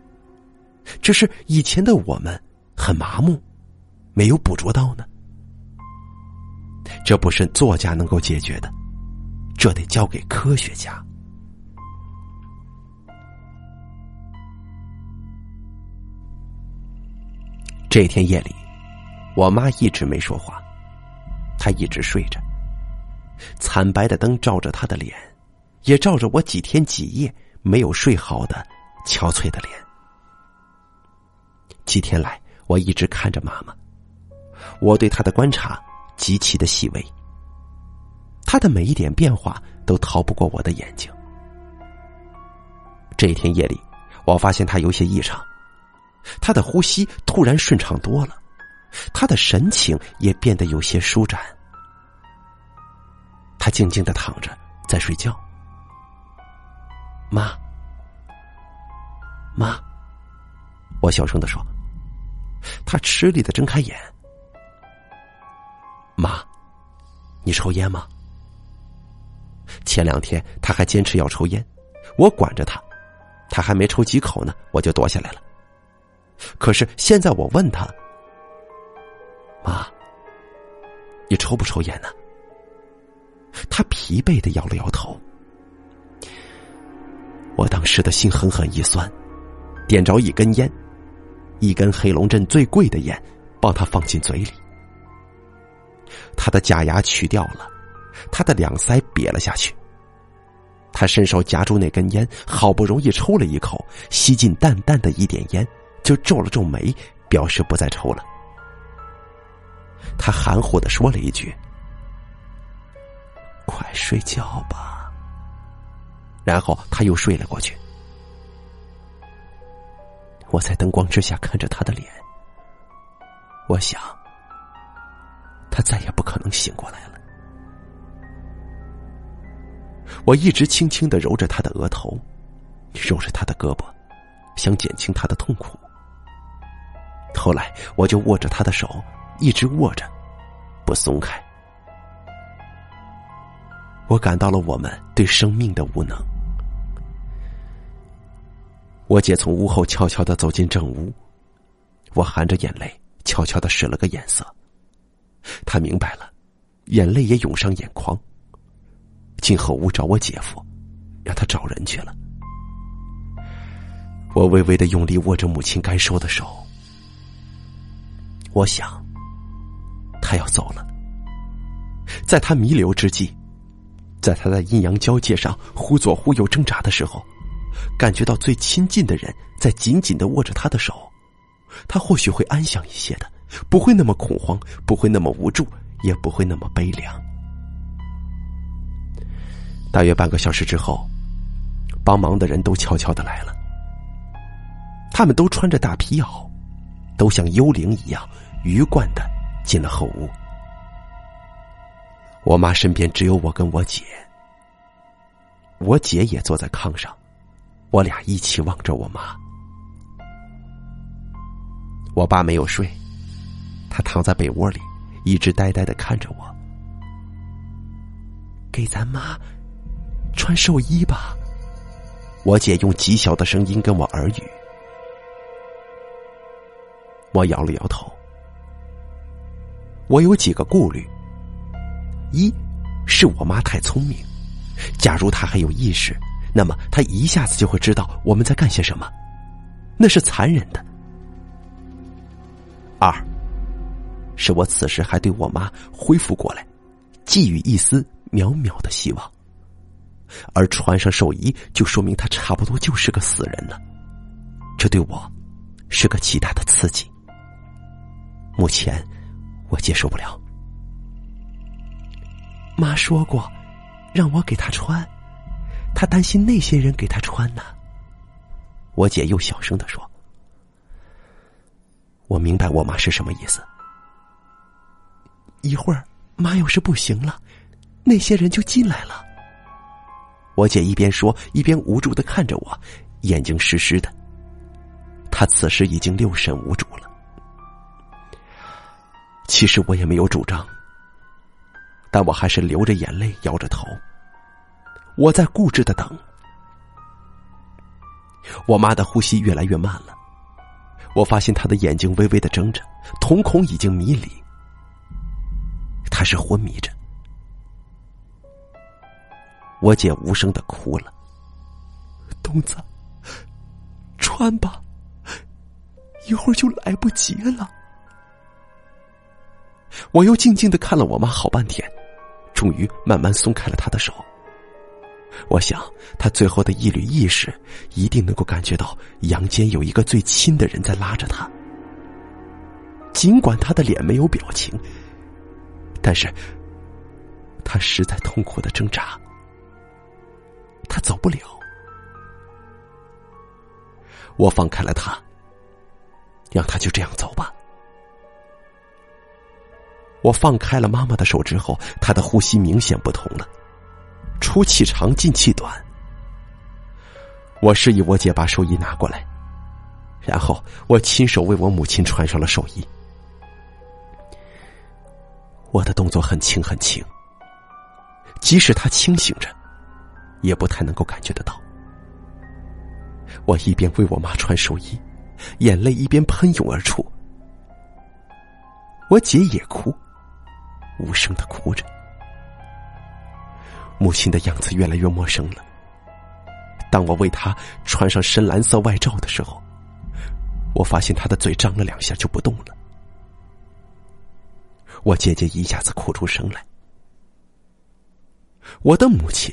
只是以前的我们很麻木，没有捕捉到呢？这不是作家能够解决的，这得交给科学家。这天夜里，我妈一直没说话，她一直睡着。惨白的灯照着她的脸，也照着我几天几夜没有睡好的憔悴的脸。几天来，我一直看着妈妈，我对她的观察极其的细微，他的每一点变化都逃不过我的眼睛。这一天夜里，我发现他有些异常。他的呼吸突然顺畅多了，他的神情也变得有些舒展。他静静的躺着，在睡觉。妈，妈，我小声的说。他吃力的睁开眼。妈，你抽烟吗？前两天他还坚持要抽烟，我管着他，他还没抽几口呢，我就躲下来了。可是现在我问他：“妈，你抽不抽烟呢？”他疲惫的摇了摇头。我当时的心狠狠一酸，点着一根烟，一根黑龙镇最贵的烟，帮他放进嘴里。他的假牙取掉了，他的两腮瘪了下去。他伸手夹住那根烟，好不容易抽了一口，吸进淡淡的一点烟。就皱了皱眉，表示不再抽了。他含糊的说了一句：“快睡觉吧。”然后他又睡了过去。我在灯光之下看着他的脸，我想，他再也不可能醒过来了。我一直轻轻的揉着他的额头，揉着他的胳膊，想减轻他的痛苦。后来，我就握着他的手，一直握着，不松开。我感到了我们对生命的无能。我姐从屋后悄悄的走进正屋，我含着眼泪，悄悄的使了个眼色。他明白了，眼泪也涌上眼眶。进后屋找我姐夫，让他找人去了。我微微的用力握着母亲干瘦的手。我想，他要走了。在他弥留之际，在他在阴阳交界上忽左忽右挣扎的时候，感觉到最亲近的人在紧紧的握着他的手，他或许会安详一些的，不会那么恐慌，不会那么无助，也不会那么悲凉。大约半个小时之后，帮忙的人都悄悄的来了，他们都穿着大皮袄。都像幽灵一样，鱼贯的进了后屋。我妈身边只有我跟我姐，我姐也坐在炕上，我俩一起望着我妈。我爸没有睡，他躺在被窝里，一直呆呆的看着我。给咱妈穿寿衣吧，我姐用极小的声音跟我耳语。我摇了摇头。我有几个顾虑：一，是我妈太聪明，假如她还有意识，那么她一下子就会知道我们在干些什么，那是残忍的；二，是我此时还对我妈恢复过来寄予一丝渺渺的希望，而穿上寿衣就说明她差不多就是个死人了，这对我是个极大的刺激。目前，我接受不了。妈说过，让我给她穿，她担心那些人给她穿呢。我姐又小声的说：“我明白我妈是什么意思。一会儿妈要是不行了，那些人就进来了。”我姐一边说，一边无助的看着我，眼睛湿湿的。他此时已经六神无主了。其实我也没有主张，但我还是流着眼泪，摇着头。我在固执的等。我妈的呼吸越来越慢了，我发现她的眼睛微微的睁着，瞳孔已经迷离，她是昏迷着。我姐无声的哭了。东子，穿吧，一会儿就来不及了。我又静静的看了我妈好半天，终于慢慢松开了她的手。我想，她最后的一缕意识，一定能够感觉到阳间有一个最亲的人在拉着她。尽管她的脸没有表情，但是，她实在痛苦的挣扎，她走不了。我放开了他，让他就这样走吧。我放开了妈妈的手之后，她的呼吸明显不同了，出气长，进气短。我示意我姐把寿衣拿过来，然后我亲手为我母亲穿上了寿衣。我的动作很轻很轻，即使她清醒着，也不太能够感觉得到。我一边为我妈穿寿衣，眼泪一边喷涌而出。我姐也哭，无声的哭着。母亲的样子越来越陌生了。当我为她穿上深蓝色外罩的时候，我发现她的嘴张了两下就不动了。我姐姐一下子哭出声来。我的母亲，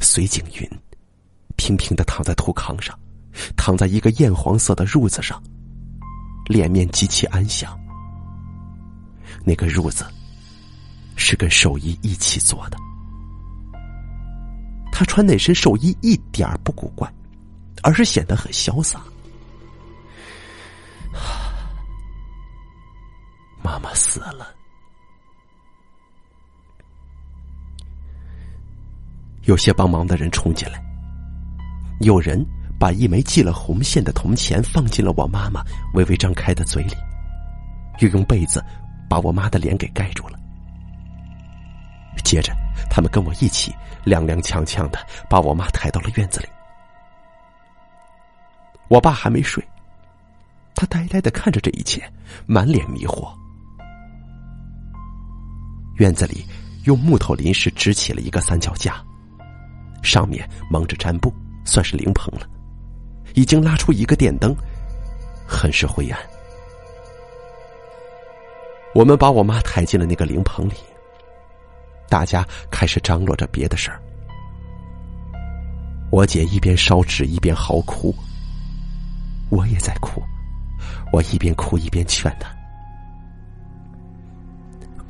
隋景云。平平的躺在土炕上，躺在一个艳黄色的褥子上，脸面极其安详。那个褥子是跟寿衣一起做的。他穿那身寿衣一点不古怪，而是显得很潇洒。妈妈死了，有些帮忙的人冲进来。有人把一枚系了红线的铜钱放进了我妈妈微微张开的嘴里，又用被子把我妈的脸给盖住了。接着，他们跟我一起踉踉跄跄的把我妈抬到了院子里。我爸还没睡，他呆呆的看着这一切，满脸迷惑。院子里用木头临时支起了一个三脚架，上面蒙着毡布。算是灵棚了，已经拉出一个电灯，很是灰暗。我们把我妈抬进了那个灵棚里，大家开始张罗着别的事儿。我姐一边烧纸一边嚎哭，我也在哭，我一边哭一边劝她。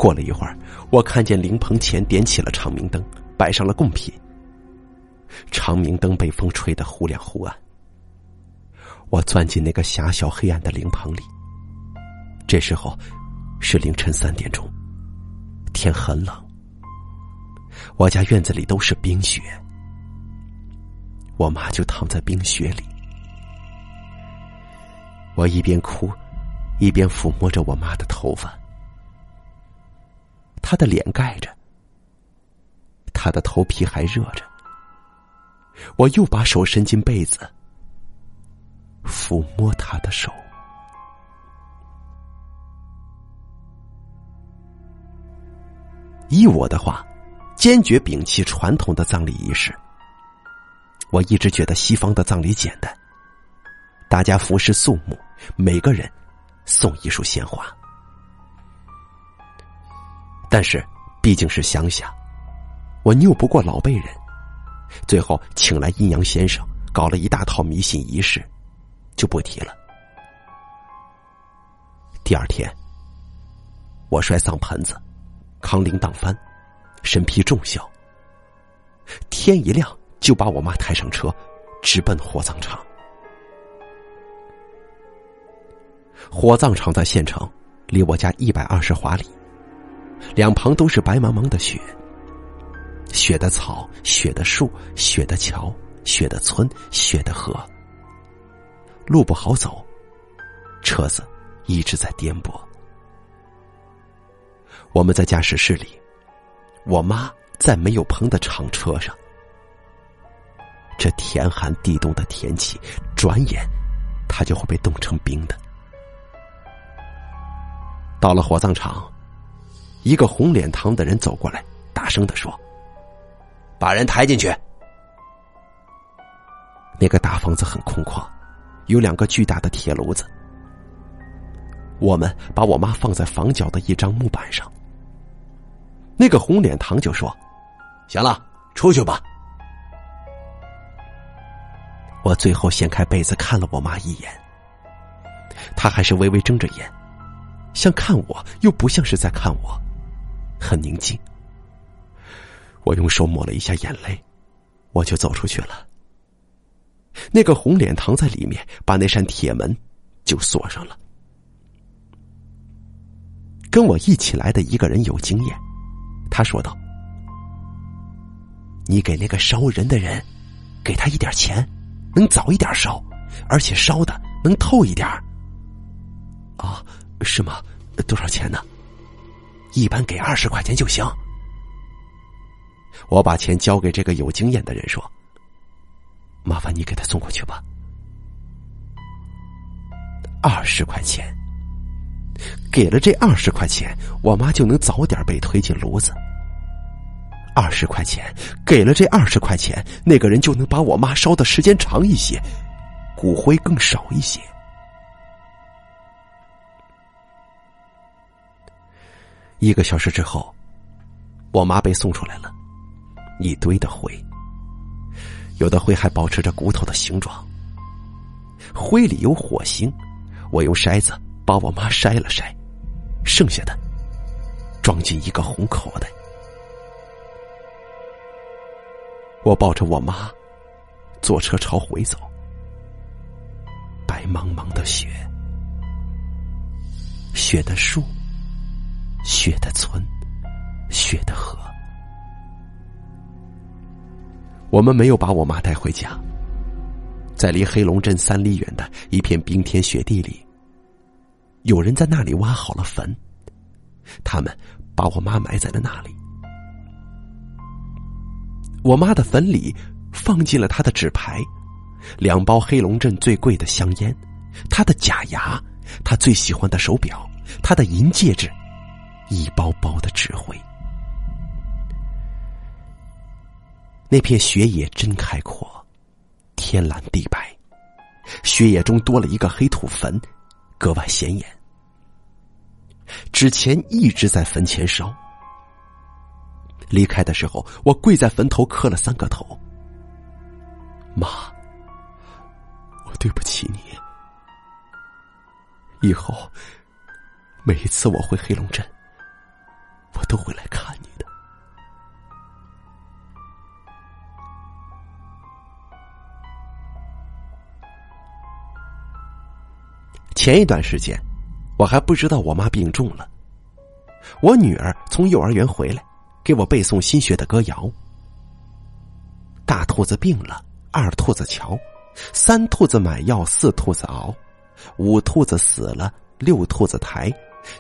过了一会儿，我看见灵棚前点起了长明灯，摆上了贡品。长明灯被风吹得忽亮忽暗。我钻进那个狭小黑暗的灵棚里。这时候是凌晨三点钟，天很冷。我家院子里都是冰雪，我妈就躺在冰雪里。我一边哭，一边抚摸着我妈的头发，他的脸盖着，他的头皮还热着。我又把手伸进被子，抚摸他的手。依我的话，坚决摒弃传统的葬礼仪式。我一直觉得西方的葬礼简单，大家服饰肃穆，每个人送一束鲜花。但是毕竟是乡下，我拗不过老辈人。最后，请来阴阳先生，搞了一大套迷信仪式，就不提了。第二天，我摔丧盆子，扛铃铛翻，身披重孝。天一亮，就把我妈抬上车，直奔火葬场。火葬场在县城，离我家一百二十华里，两旁都是白茫茫的雪。雪的草，雪的树，雪的桥，雪的村，雪的河。路不好走，车子一直在颠簸。我们在驾驶室里，我妈在没有棚的厂车上。这天寒地冻的天气，转眼她就会被冻成冰的。到了火葬场，一个红脸膛的人走过来，大声的说：“把人抬进去。”那个大房子很空旷，有两个巨大的铁炉子。我们把我妈放在房角的一张木板上。那个红脸膛就说：“行了，出去吧。”我最后掀开被子看了我妈一眼，她还是微微睁着眼，像看我又不像是在看我，很宁静。我用手抹了一下眼泪，我就走出去了。那个红脸膛在里面把那扇铁门就锁上了。跟我一起来的一个人有经验，他说道：“你给那个烧人的人，给他一点钱，能早一点烧，而且烧的能透一点。”啊，是吗？多少钱呢？一般给二十块钱就行。我把钱交给这个有经验的人说。麻烦你给他送过去吧。二十块钱，给了这二十块钱，我妈就能早点被推进炉子。二十块钱，给了这二十块钱，那个人就能把我妈烧的时间长一些，骨灰更少一些。一个小时之后，我妈被送出来了，一堆的灰。有的灰还保持着骨头的形状，灰里有火星，我用筛子把我妈筛了筛，剩下的装进一个红口袋。我抱着我妈，坐车朝回走。白茫茫的雪，雪的树，雪的村，雪的河。我们没有把我妈带回家，在离黑龙镇三里远的一片冰天雪地里，有人在那里挖好了坟，他们把我妈埋在了那里。我妈的坟里放进了她的纸牌，两包黑龙镇最贵的香烟，她的假牙，她最喜欢的手表，她的银戒指，一包包的纸灰。那片雪野真开阔，天蓝地白，雪野中多了一个黑土坟，格外显眼。纸钱一直在坟前烧。离开的时候，我跪在坟头磕了三个头。妈，我对不起你。以后每一次我回黑龙镇，我都会来看你的。前一段时间，我还不知道我妈病重了。我女儿从幼儿园回来，给我背诵新学的歌谣：“大兔子病了，二兔子瞧；三兔子买药，四兔子熬；五兔子死了，六兔子抬；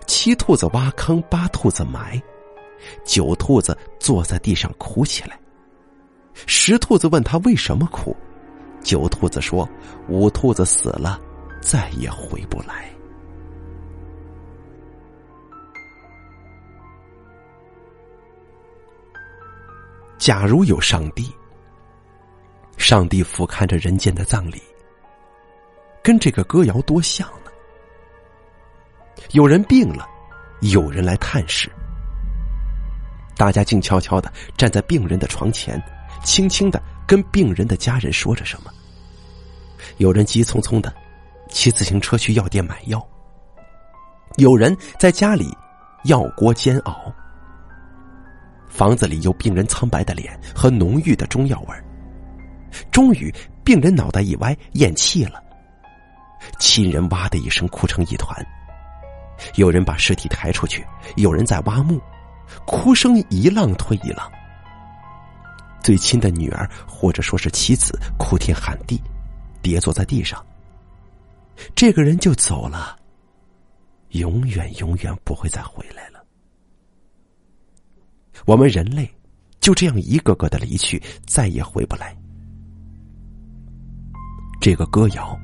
七兔子挖坑，八兔子埋；九兔子坐在地上哭起来。十兔子问他为什么哭，九兔子说：五兔子死了。”再也回不来。假如有上帝，上帝俯瞰着人间的葬礼，跟这个歌谣多像？有人病了，有人来探视，大家静悄悄的站在病人的床前，轻轻的跟病人的家人说着什么。有人急匆匆的。骑自行车去药店买药，有人在家里药锅煎熬。房子里有病人苍白的脸和浓郁的中药味。终于，病人脑袋一歪，咽气了。亲人哇的一声哭成一团。有人把尸体抬出去，有人在挖墓，哭声一浪推一浪。最亲的女儿或者说是妻子，哭天喊地，跌坐在地上。这个人就走了，永远永远不会再回来了。我们人类就这样一个个的离去，再也回不来。这个歌谣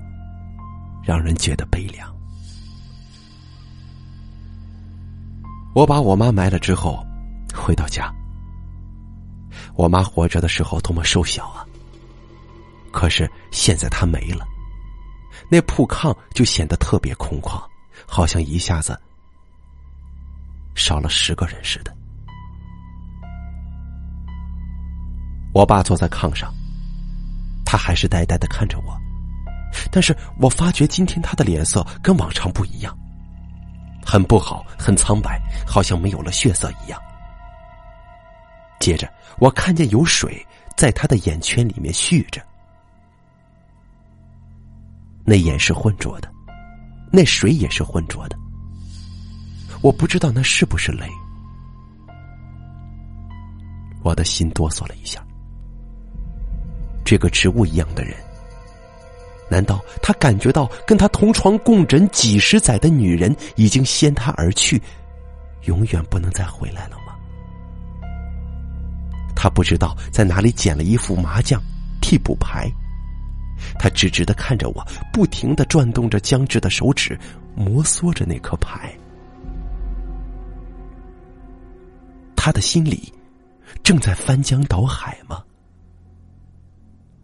让人觉得悲凉。我把我妈埋了之后，回到家。我妈活着的时候多么瘦小啊！可是现在她没了，那铺炕就显得特别空旷，好像一下子少了十个人似的。我爸坐在炕上，他还是呆呆的看着我，但是我发觉今天他的脸色跟往常不一样，很不好，很苍白，好像没有了血色一样。接着，我看见有水在他的眼圈里面蓄着，那眼是浑浊的，那水也是浑浊的。我不知道那是不是泪，我的心哆嗦了一下。这个植物一样的人，难道他感觉到跟他同床共枕几十载的女人已经先他而去，永远不能再回来了吗？他不知道在哪里捡了一副麻将替补牌，他直直的看着我，不停的转动着僵直的手指，摩挲着那颗牌。他的心里正在翻江倒海吗？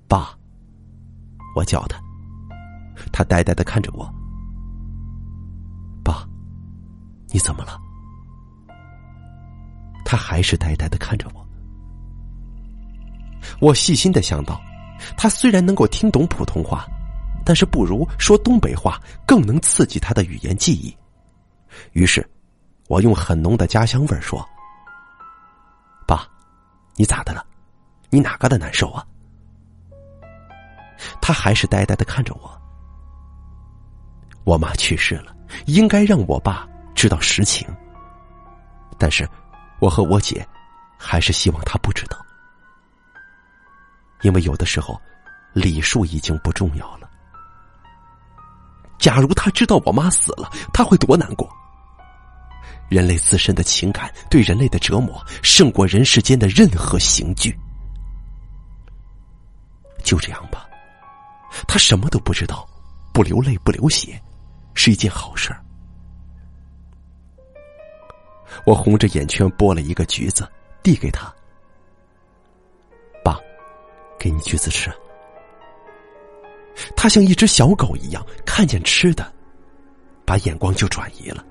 爸，我叫他，他呆呆的看着我。爸，你怎么了？他还是呆呆的看着我。我细心的想到，他虽然能够听懂普通话，但是不如说东北话更能刺激他的语言记忆。于是，我用很浓的家乡味说：“爸，你咋的了？你哪嘎的难受啊？”他还是呆呆的看着我。我妈去世了，应该让我爸知道实情，但是我和我姐还是希望他不知道。因为有的时候，礼数已经不重要了。假如他知道我妈死了，他会多难过。人类自身的情感对人类的折磨，胜过人世间的任何刑具。就这样吧，他什么都不知道，不流泪不流血，是一件好事儿。我红着眼圈剥了一个橘子，递给他。爸给你橘子吃，他像一只小狗一样，看见吃的，把眼光就转移了，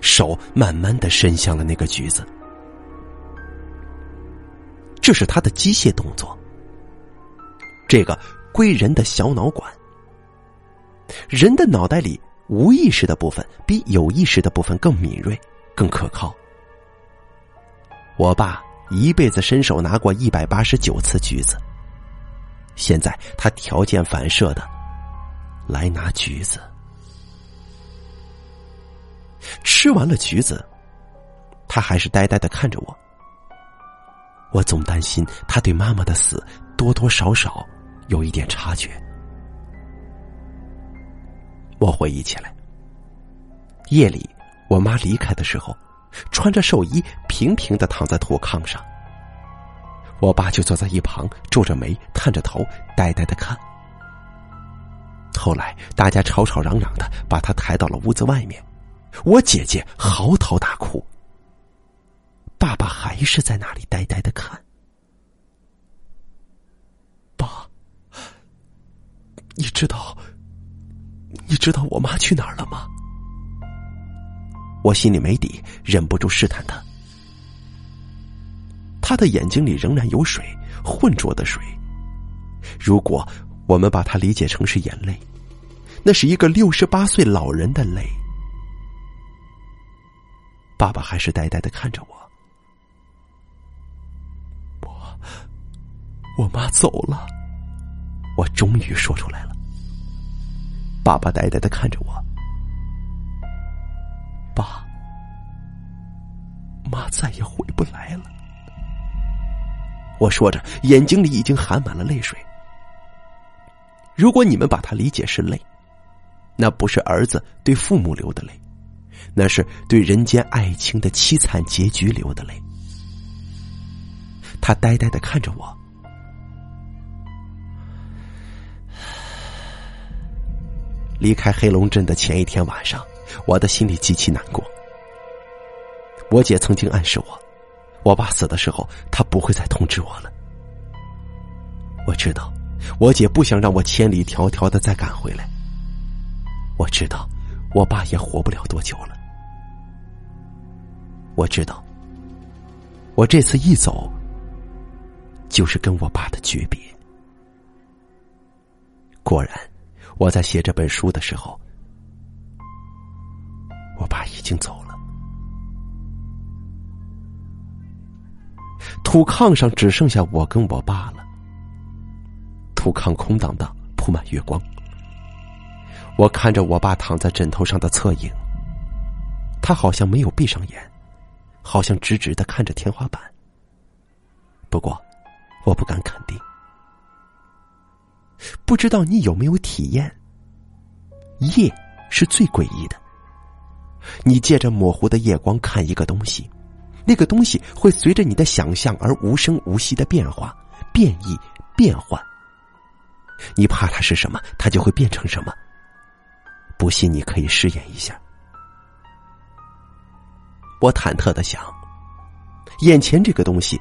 手慢慢的伸向了那个橘子。这是他的机械动作。这个归人的小脑管。人的脑袋里无意识的部分比有意识的部分更敏锐、更可靠。我爸一辈子伸手拿过一百八十九次橘子。现在他条件反射的来拿橘子，吃完了橘子，他还是呆呆的看着我。我总担心他对妈妈的死多多少少有一点察觉。我回忆起来，夜里我妈离开的时候，穿着寿衣，平平的躺在土炕上。我爸就坐在一旁，皱着眉，探着头，呆呆的看。后来大家吵吵嚷嚷的，把他抬到了屋子外面。我姐姐嚎啕大哭，爸爸还是在那里呆呆的看。爸，你知道，你知道我妈去哪儿了吗？我心里没底，忍不住试探他。他的眼睛里仍然有水，浑浊的水。如果我们把它理解成是眼泪，那是一个六十八岁老人的泪。爸爸还是呆呆的看着我。我，我妈走了。我终于说出来了。爸爸呆呆的看着我。爸，妈再也回不来了。我说着，眼睛里已经含满了泪水。如果你们把它理解是泪，那不是儿子对父母流的泪，那是对人间爱情的凄惨结局流的泪。他呆呆的看着我。离开黑龙镇的前一天晚上，我的心里极其难过。我姐曾经暗示我，我爸死的时候，他不会再通知我了。我知道，我姐不想让我千里迢迢的再赶回来。我知道，我爸也活不了多久了。我知道，我这次一走，就是跟我爸的诀别。果然，我在写这本书的时候，我爸已经走了。土炕上只剩下我跟我爸了。土炕空荡荡，铺满月光。我看着我爸躺在枕头上的侧影，他好像没有闭上眼，好像直直的看着天花板。不过，我不敢肯定。不知道你有没有体验？夜是最诡异的。你借着模糊的夜光看一个东西。那个东西会随着你的想象而无声无息的变化、变异、变换。你怕它是什么，它就会变成什么。不信，你可以试验一下。我忐忑的想，眼前这个东西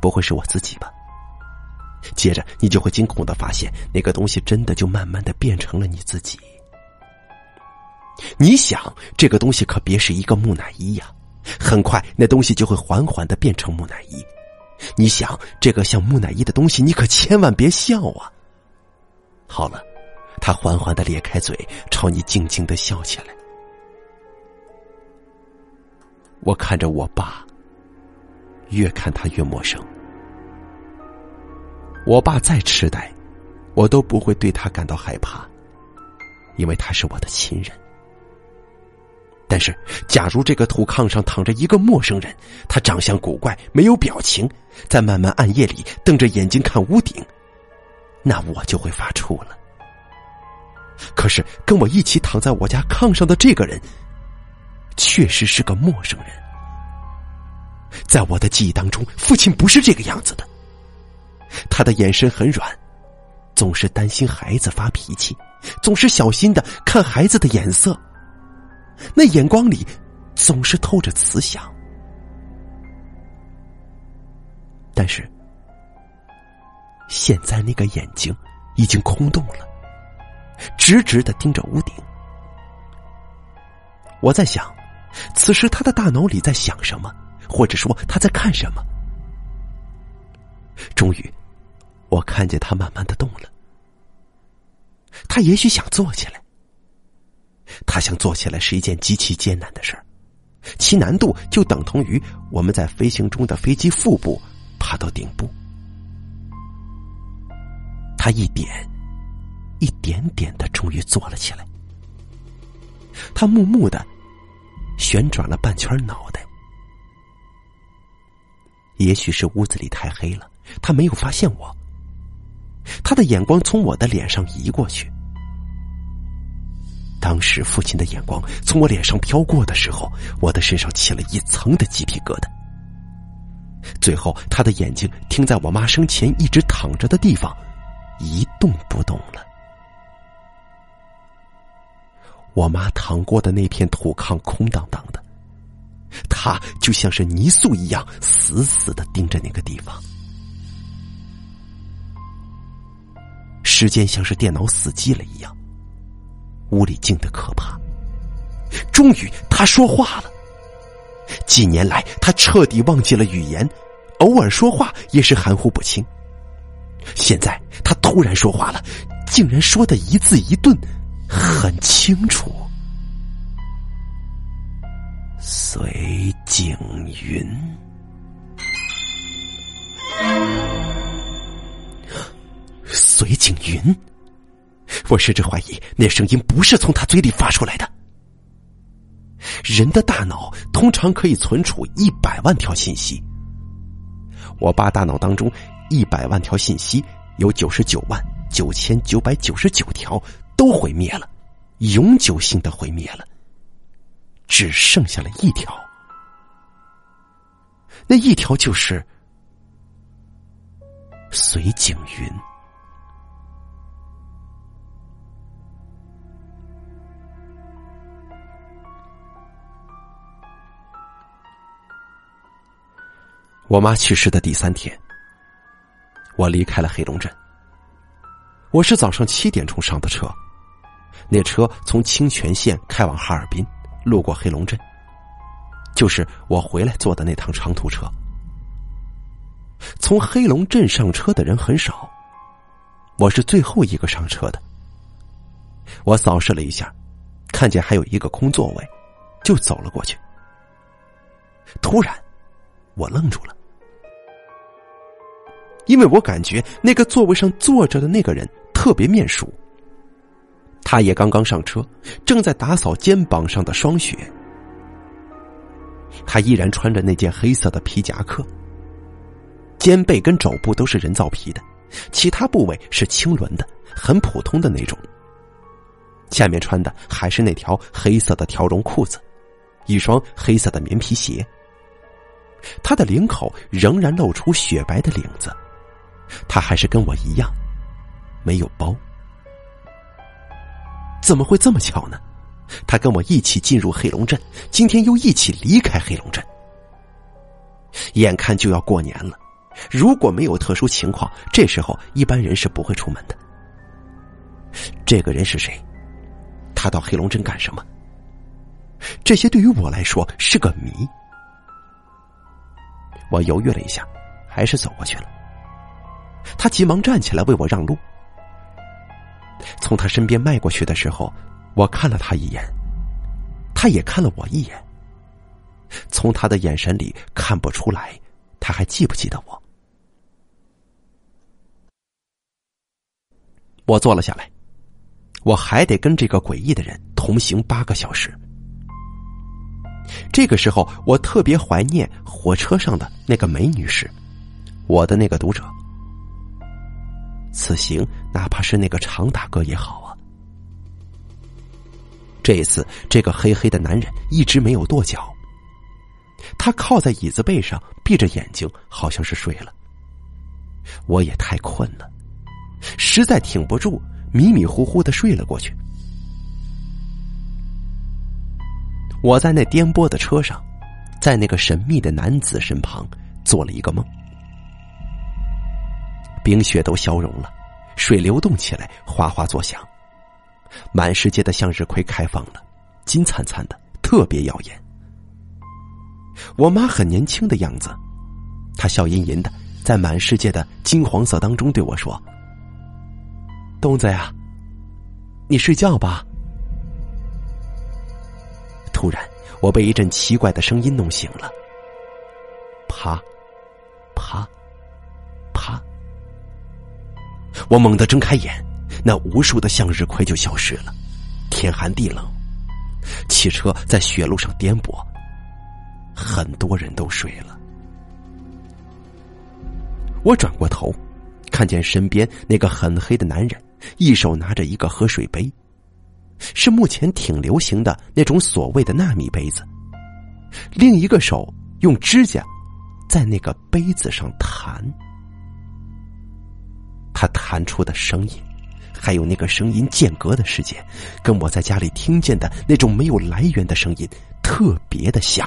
不会是我自己吧？接着，你就会惊恐的发现，那个东西真的就慢慢的变成了你自己。你想，这个东西可别是一个木乃伊呀！很快，那东西就会缓缓的变成木乃伊。你想，这个像木乃伊的东西，你可千万别笑啊！好了，他缓缓的咧开嘴，朝你静静的笑起来。我看着我爸，越看他越陌生。我爸再痴呆，我都不会对他感到害怕，因为他是我的亲人。但是，假如这个土炕上躺着一个陌生人，他长相古怪，没有表情，在漫漫暗夜里瞪着眼睛看屋顶，那我就会发怵了。可是，跟我一起躺在我家炕上的这个人，确实是个陌生人。在我的记忆当中，父亲不是这个样子的。他的眼神很软，总是担心孩子发脾气，总是小心的看孩子的眼色。那眼光里总是透着慈祥，但是现在那个眼睛已经空洞了，直直的盯着屋顶。我在想，此时他的大脑里在想什么，或者说他在看什么？终于，我看见他慢慢的动了，他也许想坐起来。他想坐起来是一件极其艰难的事儿，其难度就等同于我们在飞行中的飞机腹部爬到顶部。他一点一点点的，终于坐了起来。他木木的旋转了半圈脑袋，也许是屋子里太黑了，他没有发现我。他的眼光从我的脸上移过去。当时父亲的眼光从我脸上飘过的时候，我的身上起了一层的鸡皮疙瘩。最后，他的眼睛停在我妈生前一直躺着的地方，一动不动了。我妈躺过的那片土炕空荡荡的，他就像是泥塑一样，死死的盯着那个地方。时间像是电脑死机了一样。屋里静的可怕。终于，他说话了。几年来，他彻底忘记了语言，偶尔说话也是含糊不清。现在，他突然说话了，竟然说的一字一顿，很清楚。随景云，随景云。我甚至怀疑那声音不是从他嘴里发出来的。人的大脑通常可以存储一百万条信息，我爸大脑当中一百万条信息有九十九万九千九百九十九条都毁灭了，永久性的毁灭了，只剩下了一条。那一条就是随景云。我妈去世的第三天，我离开了黑龙镇。我是早上七点钟上的车，那车从清泉县开往哈尔滨，路过黑龙镇。就是我回来坐的那趟长途车。从黑龙镇上车的人很少，我是最后一个上车的。我扫视了一下，看见还有一个空座位，就走了过去。突然，我愣住了。因为我感觉那个座位上坐着的那个人特别面熟，他也刚刚上车，正在打扫肩膀上的霜雪。他依然穿着那件黑色的皮夹克，肩背跟肘部都是人造皮的，其他部位是青纶的，很普通的那种。下面穿的还是那条黑色的条绒裤子，一双黑色的棉皮鞋。他的领口仍然露出雪白的领子。他还是跟我一样，没有包。怎么会这么巧呢？他跟我一起进入黑龙镇，今天又一起离开黑龙镇。眼看就要过年了，如果没有特殊情况，这时候一般人是不会出门的。这个人是谁？他到黑龙镇干什么？这些对于我来说是个谜。我犹豫了一下，还是走过去了。他急忙站起来为我让路。从他身边迈过去的时候，我看了他一眼，他也看了我一眼。从他的眼神里看不出来，他还记不记得我。我坐了下来，我还得跟这个诡异的人同行八个小时。这个时候，我特别怀念火车上的那个梅女士，我的那个读者。此行哪怕是那个常大哥也好啊。这一次，这个黑黑的男人一直没有跺脚。他靠在椅子背上，闭着眼睛，好像是睡了。我也太困了，实在挺不住，迷迷糊糊的睡了过去。我在那颠簸的车上，在那个神秘的男子身旁做了一个梦。冰雪都消融了，水流动起来，哗哗作响。满世界的向日葵开放了，金灿灿的，特别耀眼。我妈很年轻的样子，她笑吟吟的，在满世界的金黄色当中对我说：“东子呀，你睡觉吧。”突然，我被一阵奇怪的声音弄醒了，啪，啪。啪我猛地睁开眼，那无数的向日葵就消失了。天寒地冷，汽车在雪路上颠簸，很多人都睡了。我转过头，看见身边那个很黑的男人，一手拿着一个喝水杯，是目前挺流行的那种所谓的纳米杯子，另一个手用指甲在那个杯子上弹。他弹出的声音，还有那个声音间隔的时间，跟我在家里听见的那种没有来源的声音特别的像。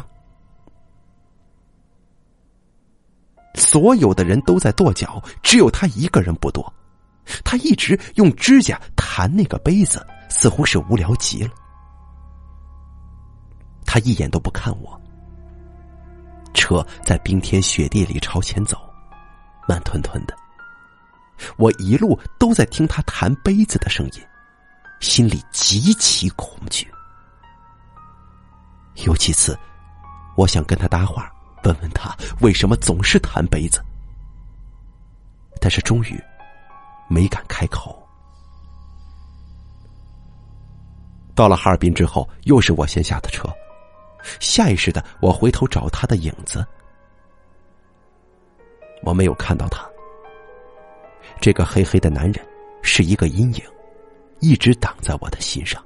所有的人都在跺脚，只有他一个人不跺。他一直用指甲弹那个杯子，似乎是无聊极了。他一眼都不看我。车在冰天雪地里朝前走，慢吞吞的。我一路都在听他弹杯子的声音，心里极其恐惧。有几次，我想跟他搭话，问问他为什么总是弹杯子，但是终于没敢开口。到了哈尔滨之后，又是我先下的车，下意识的我回头找他的影子，我没有看到他。这个黑黑的男人是一个阴影，一直挡在我的心上。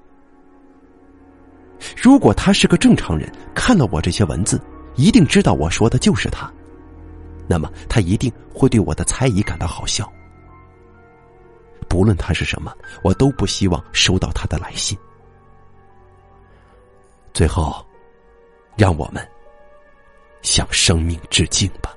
如果他是个正常人，看了我这些文字，一定知道我说的就是他。那么他一定会对我的猜疑感到好笑。不论他是什么，我都不希望收到他的来信。最后，让我们向生命致敬吧。